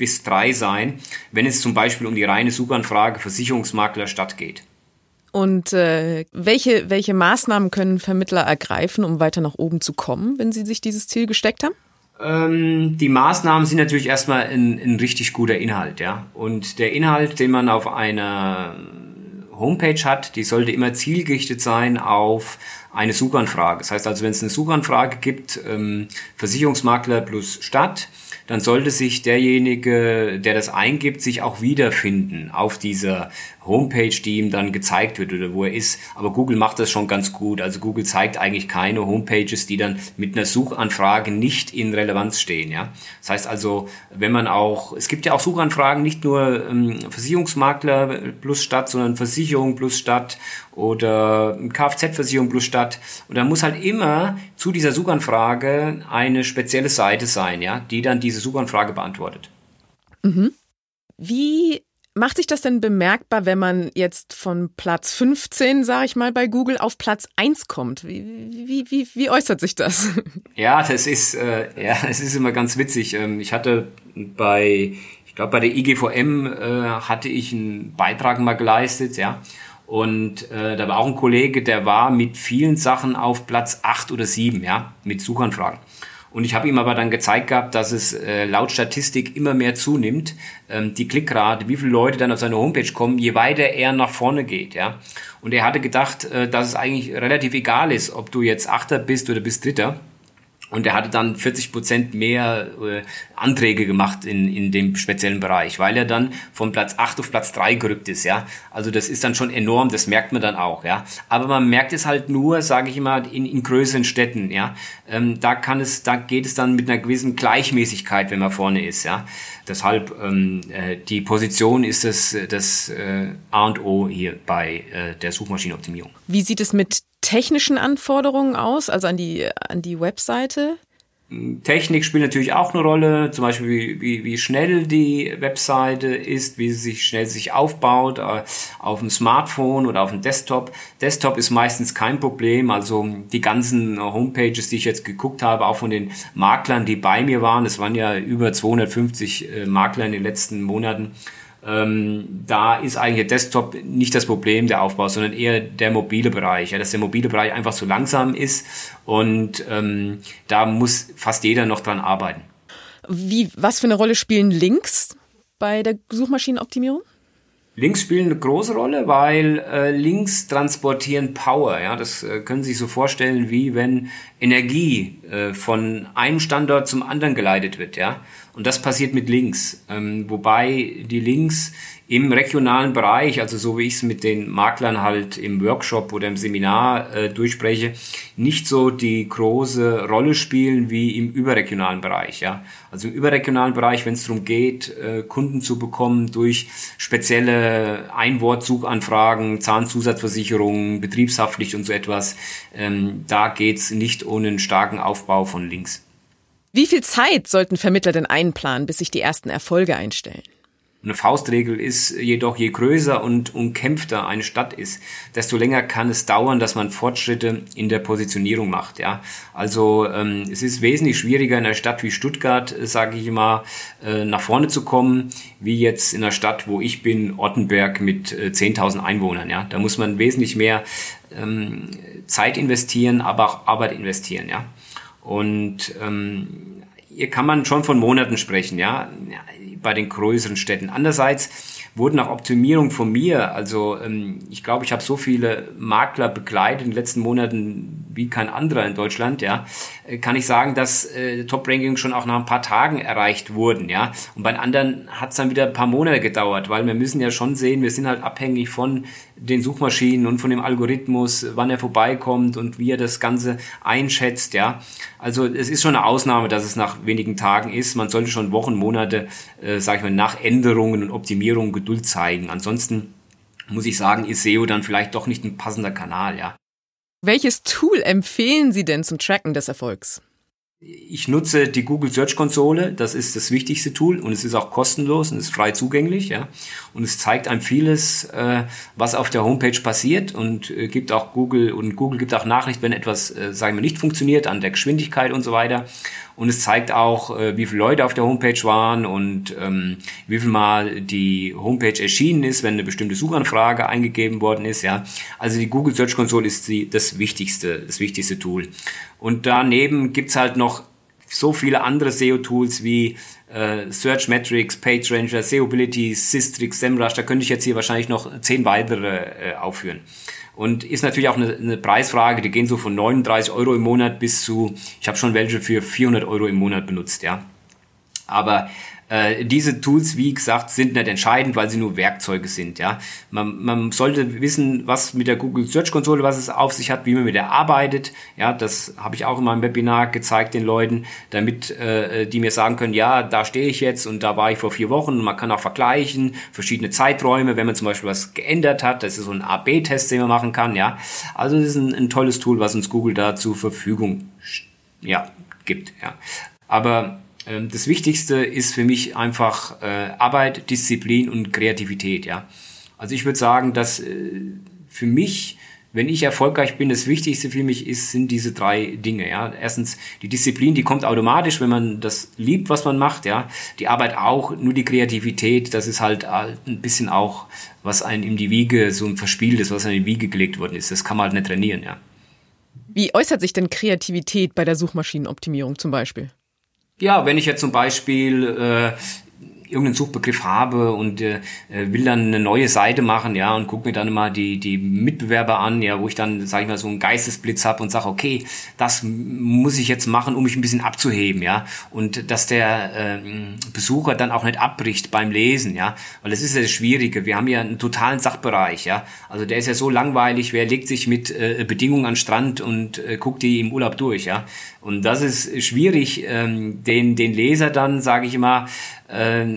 F: bis drei sein, wenn es zum Beispiel um die reine Suchanfrage Versicherungsmakler Stadt geht.
A: Und äh, welche, welche Maßnahmen können Vermittler ergreifen, um weiter nach oben zu kommen, wenn sie sich dieses Ziel gesteckt haben?
F: Ähm, die Maßnahmen sind natürlich erstmal ein, ein richtig guter Inhalt, ja. Und der Inhalt, den man auf einer Homepage hat, die sollte immer zielgerichtet sein auf eine Suchanfrage. Das heißt also, wenn es eine Suchanfrage gibt, ähm, Versicherungsmakler plus Stadt, dann sollte sich derjenige, der das eingibt, sich auch wiederfinden auf dieser Homepage, die ihm dann gezeigt wird oder wo er ist. Aber Google macht das schon ganz gut. Also Google zeigt eigentlich keine Homepages, die dann mit einer Suchanfrage nicht in Relevanz stehen. Ja, das heißt also, wenn man auch, es gibt ja auch Suchanfragen, nicht nur ähm, Versicherungsmakler plus Stadt, sondern Versicherung plus Stadt oder Kfz-Versicherung plus Stadt. Und da muss halt immer zu dieser Suchanfrage eine spezielle Seite sein, ja, die dann diese Suchanfrage beantwortet.
A: Mhm. Wie macht sich das denn bemerkbar, wenn man jetzt von Platz 15, sage ich mal, bei Google auf Platz 1 kommt? Wie, wie, wie, wie äußert sich das?
F: Ja, das ist, äh, ja, es ist immer ganz witzig. Ähm, ich hatte bei, ich glaube, bei der IGVM äh, hatte ich einen Beitrag mal geleistet, ja. Und äh, da war auch ein Kollege, der war mit vielen Sachen auf Platz acht oder sieben, ja, mit Suchanfragen. Und ich habe ihm aber dann gezeigt gehabt, dass es äh, laut Statistik immer mehr zunimmt, ähm, die Klickrate, wie viele Leute dann auf seine Homepage kommen, je weiter er nach vorne geht, ja. Und er hatte gedacht, äh, dass es eigentlich relativ egal ist, ob du jetzt Achter bist oder bist Dritter. Und er hatte dann 40 Prozent mehr äh, Anträge gemacht in, in dem speziellen Bereich, weil er dann von Platz 8 auf Platz 3 gerückt ist, ja. Also das ist dann schon enorm, das merkt man dann auch, ja. Aber man merkt es halt nur, sage ich immer, in, in größeren Städten, ja. Ähm, da kann es, da geht es dann mit einer gewissen Gleichmäßigkeit, wenn man vorne ist, ja. Deshalb ähm, äh, die Position ist das, das äh, A und O hier bei äh, der Suchmaschinenoptimierung.
A: Wie sieht es mit technischen Anforderungen aus, also an die, an die Webseite?
F: Technik spielt natürlich auch eine Rolle, zum Beispiel wie, wie, wie schnell die Webseite ist, wie sie sich schnell sich aufbaut, äh, auf dem Smartphone oder auf dem Desktop. Desktop ist meistens kein Problem, also die ganzen Homepages, die ich jetzt geguckt habe, auch von den Maklern, die bei mir waren, es waren ja über 250 äh, Makler in den letzten Monaten, ähm, da ist eigentlich der Desktop nicht das Problem der Aufbau, sondern eher der mobile Bereich, ja, dass der mobile Bereich einfach zu langsam ist und ähm, da muss fast jeder noch dran arbeiten.
A: Wie, was für eine Rolle spielen Links bei der Suchmaschinenoptimierung?
F: Links spielen eine große Rolle, weil äh, Links transportieren Power. Ja, das äh, können Sie sich so vorstellen, wie wenn Energie äh, von einem Standort zum anderen geleitet wird. Ja, und das passiert mit Links, ähm, wobei die Links im regionalen Bereich, also so wie ich es mit den Maklern halt im Workshop oder im Seminar äh, durchspreche, nicht so die große Rolle spielen wie im überregionalen Bereich. Ja? Also im überregionalen Bereich, wenn es darum geht, äh, Kunden zu bekommen durch spezielle Einwortsuchanfragen, Zahnzusatzversicherungen, Betriebshaftpflicht und so etwas, ähm, da geht's nicht ohne einen starken Aufbau von Links.
A: Wie viel Zeit sollten Vermittler denn einplanen, bis sich die ersten Erfolge einstellen?
F: Eine Faustregel ist jedoch, je größer und umkämpfter eine Stadt ist, desto länger kann es dauern, dass man Fortschritte in der Positionierung macht. Ja, also ähm, es ist wesentlich schwieriger in einer Stadt wie Stuttgart, äh, sage ich immer, äh, nach vorne zu kommen, wie jetzt in einer Stadt, wo ich bin, Ottenberg mit äh, 10.000 Einwohnern. Ja, da muss man wesentlich mehr ähm, Zeit investieren, aber auch Arbeit investieren. Ja, und ähm, hier kann man schon von Monaten sprechen, ja bei den größeren Städten. Andererseits wurden auch Optimierungen von mir, also ähm, ich glaube, ich habe so viele Makler begleitet in den letzten Monaten wie kein anderer in Deutschland, ja, äh, kann ich sagen, dass äh, Top-Rankings schon auch nach ein paar Tagen erreicht wurden, ja. Und bei anderen hat es dann wieder ein paar Monate gedauert, weil wir müssen ja schon sehen, wir sind halt abhängig von den Suchmaschinen und von dem Algorithmus, wann er vorbeikommt und wie er das Ganze einschätzt, ja. Also es ist schon eine Ausnahme, dass es nach wenigen Tagen ist. Man sollte schon Wochen, Monate, äh, sage ich mal, nach Änderungen und Optimierungen Geduld zeigen. Ansonsten muss ich sagen, ist SEO dann vielleicht doch nicht ein passender Kanal, ja.
A: Welches Tool empfehlen Sie denn zum Tracken des Erfolgs?
F: Ich nutze die Google Search Konsole, das ist das wichtigste Tool und es ist auch kostenlos und ist frei zugänglich, ja. Und es zeigt einem vieles, äh, was auf der Homepage passiert und äh, gibt auch Google und Google gibt auch Nachricht, wenn etwas, äh, sagen wir, nicht funktioniert an der Geschwindigkeit und so weiter. Und es zeigt auch, äh, wie viele Leute auf der Homepage waren und ähm, wie viel Mal die Homepage erschienen ist, wenn eine bestimmte Suchanfrage eingegeben worden ist. Ja, also die Google Search Console ist die, das wichtigste, das wichtigste Tool. Und daneben gibt's halt noch so viele andere SEO-Tools wie äh, Search Metrics, PageRanger, SEObility, Systrix, SEMrush, da könnte ich jetzt hier wahrscheinlich noch zehn weitere äh, aufführen. Und ist natürlich auch eine, eine Preisfrage, die gehen so von 39 Euro im Monat bis zu, ich habe schon welche für 400 Euro im Monat benutzt, ja. Aber äh, diese Tools, wie gesagt, sind nicht entscheidend, weil sie nur Werkzeuge sind. Ja, man, man sollte wissen, was mit der Google Search Konsole, was es auf sich hat, wie man mit der arbeitet. Ja, das habe ich auch in meinem Webinar gezeigt den Leuten, damit äh, die mir sagen können, ja, da stehe ich jetzt und da war ich vor vier Wochen. Und man kann auch vergleichen verschiedene Zeiträume, wenn man zum Beispiel was geändert hat. Das ist so ein A/B-Test, den man machen kann. Ja, also das ist ein, ein tolles Tool, was uns Google da zur Verfügung ja, gibt. Ja, aber das Wichtigste ist für mich einfach äh, Arbeit, Disziplin und Kreativität. Ja, also ich würde sagen, dass äh, für mich wenn ich erfolgreich bin, das Wichtigste für mich ist, sind diese drei Dinge. Ja, erstens die Disziplin, die kommt automatisch, wenn man das liebt, was man macht. Ja, die Arbeit auch, nur die Kreativität, das ist halt ein bisschen auch, was einem in die Wiege so ein verspieltes, was einem in die Wiege gelegt worden ist. Das kann man halt nicht trainieren. Ja.
A: Wie äußert sich denn Kreativität bei der Suchmaschinenoptimierung zum Beispiel?
F: Ja, wenn ich jetzt zum Beispiel äh, irgendeinen Suchbegriff habe und äh, will dann eine neue Seite machen, ja, und gucke mir dann immer die, die Mitbewerber an, ja, wo ich dann, sage ich mal, so einen Geistesblitz habe und sage, okay, das muss ich jetzt machen, um mich ein bisschen abzuheben, ja, und dass der äh, Besucher dann auch nicht abbricht beim Lesen, ja, weil das ist ja das Schwierige. Wir haben ja einen totalen Sachbereich, ja, also der ist ja so langweilig, wer legt sich mit äh, Bedingungen an Strand und äh, guckt die im Urlaub durch, ja, und das ist schwierig, ähm, den, den Leser dann, sage ich immer, äh,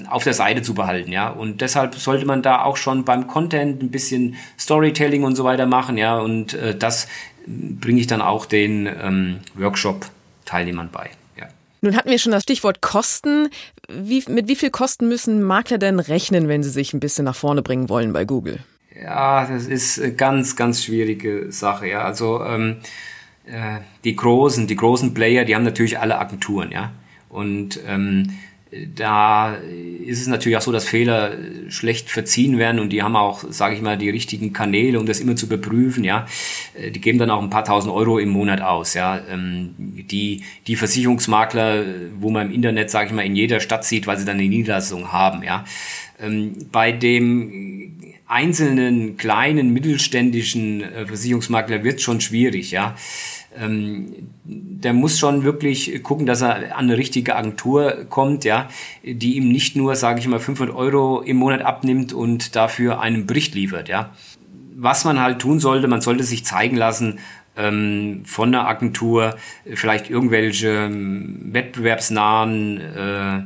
F: auf der Seite zu behalten, ja. Und deshalb sollte man da auch schon beim Content ein bisschen Storytelling und so weiter machen, ja. Und äh, das bringe ich dann auch den ähm, Workshop-Teilnehmern bei. Ja.
A: Nun hatten wir schon das Stichwort Kosten. Wie, mit wie viel Kosten müssen Makler denn rechnen, wenn sie sich ein bisschen nach vorne bringen wollen bei Google?
F: Ja, das ist eine ganz, ganz schwierige Sache, ja. Also ähm, äh, die großen, die großen Player, die haben natürlich alle Agenturen, ja. Und ähm, da ist es natürlich auch so, dass Fehler schlecht verziehen werden und die haben auch, sage ich mal, die richtigen Kanäle, um das immer zu überprüfen. Ja, äh, die geben dann auch ein paar tausend Euro im Monat aus. Ja, ähm, die die Versicherungsmakler, wo man im Internet, sage ich mal, in jeder Stadt sieht, weil sie dann eine Niederlassung haben. Ja, ähm, bei dem einzelnen kleinen mittelständischen äh, Versicherungsmakler wird schon schwierig. Ja ähm, der muss schon wirklich gucken, dass er an eine richtige Agentur kommt, ja, die ihm nicht nur, sage ich mal, 500 Euro im Monat abnimmt und dafür einen Bericht liefert, ja. Was man halt tun sollte, man sollte sich zeigen lassen, ähm, von der Agentur vielleicht irgendwelche ähm, wettbewerbsnahen äh,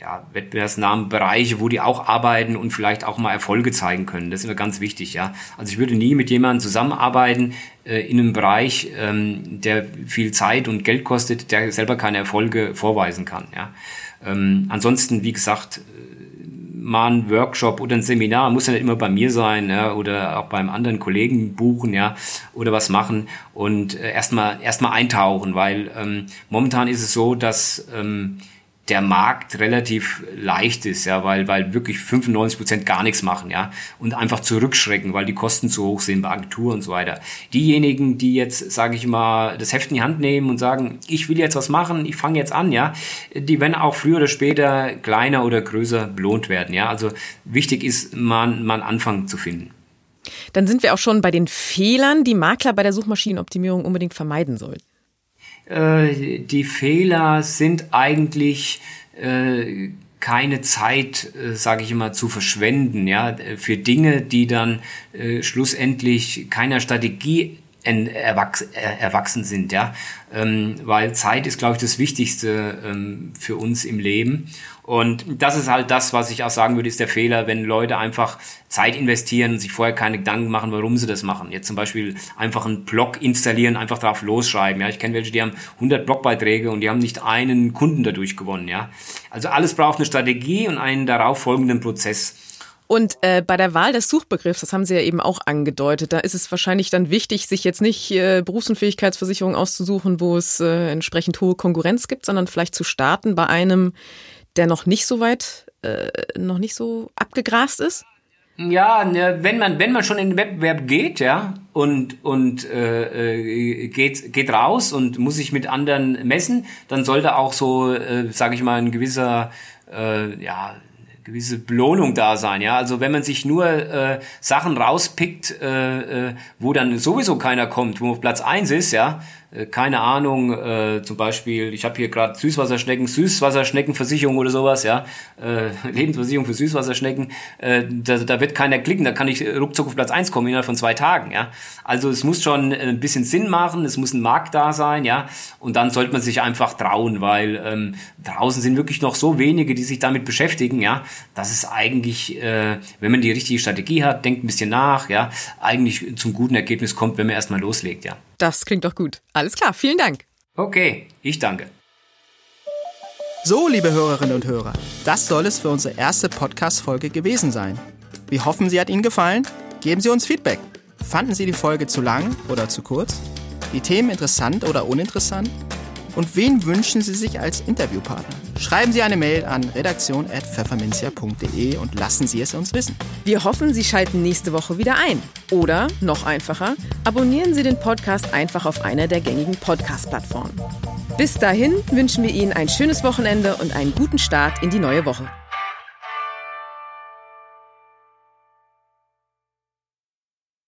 F: ja, wettbewerbsnahen Bereiche, wo die auch arbeiten und vielleicht auch mal Erfolge zeigen können. Das ist mir ganz wichtig, ja. Also ich würde nie mit jemandem zusammenarbeiten äh, in einem Bereich, ähm, der viel Zeit und Geld kostet, der selber keine Erfolge vorweisen kann, ja. Ähm, ansonsten, wie gesagt, äh, mal ein Workshop oder ein Seminar, muss ja nicht immer bei mir sein, ja, oder auch beim anderen Kollegen buchen, ja, oder was machen und äh, erstmal erstmal eintauchen, weil ähm, momentan ist es so, dass ähm, der Markt relativ leicht ist, ja, weil, weil wirklich 95 Prozent gar nichts machen, ja, und einfach zurückschrecken, weil die Kosten zu hoch sind bei Agentur und so weiter. Diejenigen, die jetzt, sage ich mal, das Heft in die Hand nehmen und sagen, ich will jetzt was machen, ich fange jetzt an, ja, die werden auch früher oder später kleiner oder größer belohnt werden, ja. Also wichtig ist, man, man Anfang zu finden.
A: Dann sind wir auch schon bei den Fehlern, die Makler bei der Suchmaschinenoptimierung unbedingt vermeiden sollten.
F: Äh, die Fehler sind eigentlich äh, keine Zeit, äh, sage ich immer, zu verschwenden, ja, für Dinge, die dann äh, schlussendlich keiner Strategie äh, erwachsen sind, ja, ähm, weil Zeit ist, glaube ich, das Wichtigste ähm, für uns im Leben. Und das ist halt das, was ich auch sagen würde, ist der Fehler, wenn Leute einfach Zeit investieren und sich vorher keine Gedanken machen, warum sie das machen. Jetzt zum Beispiel einfach einen Blog installieren, einfach drauf losschreiben. Ja, ich kenne welche, die haben 100 Blogbeiträge und die haben nicht einen Kunden dadurch gewonnen. Ja, also alles braucht eine Strategie und einen darauf folgenden Prozess.
A: Und äh, bei der Wahl des Suchbegriffs, das haben Sie ja eben auch angedeutet, da ist es wahrscheinlich dann wichtig, sich jetzt nicht äh, Berufsunfähigkeitsversicherung auszusuchen, wo es äh, entsprechend hohe Konkurrenz gibt, sondern vielleicht zu starten bei einem, der noch nicht so weit, äh, noch nicht so abgegrast ist?
F: Ja, ne, wenn man wenn man schon in den Wettbewerb geht, ja, und und äh, äh, geht geht raus und muss sich mit anderen messen, dann sollte auch so, äh, sage ich mal, ein gewisser äh, ja gewisse Belohnung da sein. Ja, also wenn man sich nur äh, Sachen rauspickt, äh, äh, wo dann sowieso keiner kommt, wo auf Platz eins ist, ja, keine Ahnung, äh, zum Beispiel, ich habe hier gerade Süßwasserschnecken, Süßwasserschneckenversicherung oder sowas, ja, äh, Lebensversicherung für Süßwasserschnecken, äh, da, da wird keiner klicken, da kann ich ruckzuck auf Platz eins kommen innerhalb von zwei Tagen, ja. Also es muss schon ein bisschen Sinn machen, es muss ein Markt da sein, ja, und dann sollte man sich einfach trauen, weil ähm, draußen sind wirklich noch so wenige, die sich damit beschäftigen, ja, dass es eigentlich, äh, wenn man die richtige Strategie hat, denkt ein bisschen nach, ja, eigentlich zum guten Ergebnis kommt, wenn man erstmal loslegt, ja.
A: Das klingt doch gut. Alles klar, vielen Dank.
F: Okay, ich danke.
B: So, liebe Hörerinnen und Hörer, das soll es für unsere erste Podcast-Folge gewesen sein. Wir hoffen, sie hat Ihnen gefallen. Geben Sie uns Feedback. Fanden Sie die Folge zu lang oder zu kurz? Die Themen interessant oder uninteressant? Und wen wünschen Sie sich als Interviewpartner? Schreiben Sie eine Mail an redaktion.pfefferminzia.de und lassen Sie es uns wissen.
A: Wir hoffen, Sie schalten nächste Woche wieder ein. Oder, noch einfacher, abonnieren Sie den Podcast einfach auf einer der gängigen Podcast-Plattformen. Bis dahin wünschen wir Ihnen ein schönes Wochenende und einen guten Start in die neue Woche.